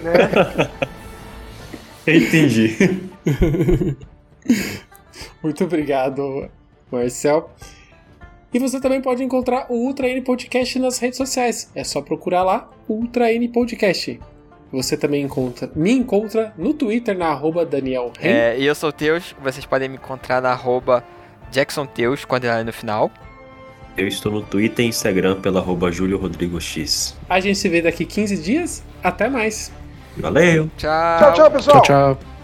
Né? Entendi. <laughs> Muito obrigado, Marcel. E você também pode encontrar o Ultra N Podcast nas redes sociais. É só procurar lá Ultra N Podcast. Você também encontra, me encontra no Twitter na arroba Daniel Ren. É, e eu sou o Teus, vocês podem me encontrar na arroba Jackson Teus, quando é no final. Eu estou no Twitter e Instagram pela arroba Júlio Rodrigo X. A gente se vê daqui 15 dias. Até mais. Valeu! Tchau! Tchau, tchau, pessoal! tchau.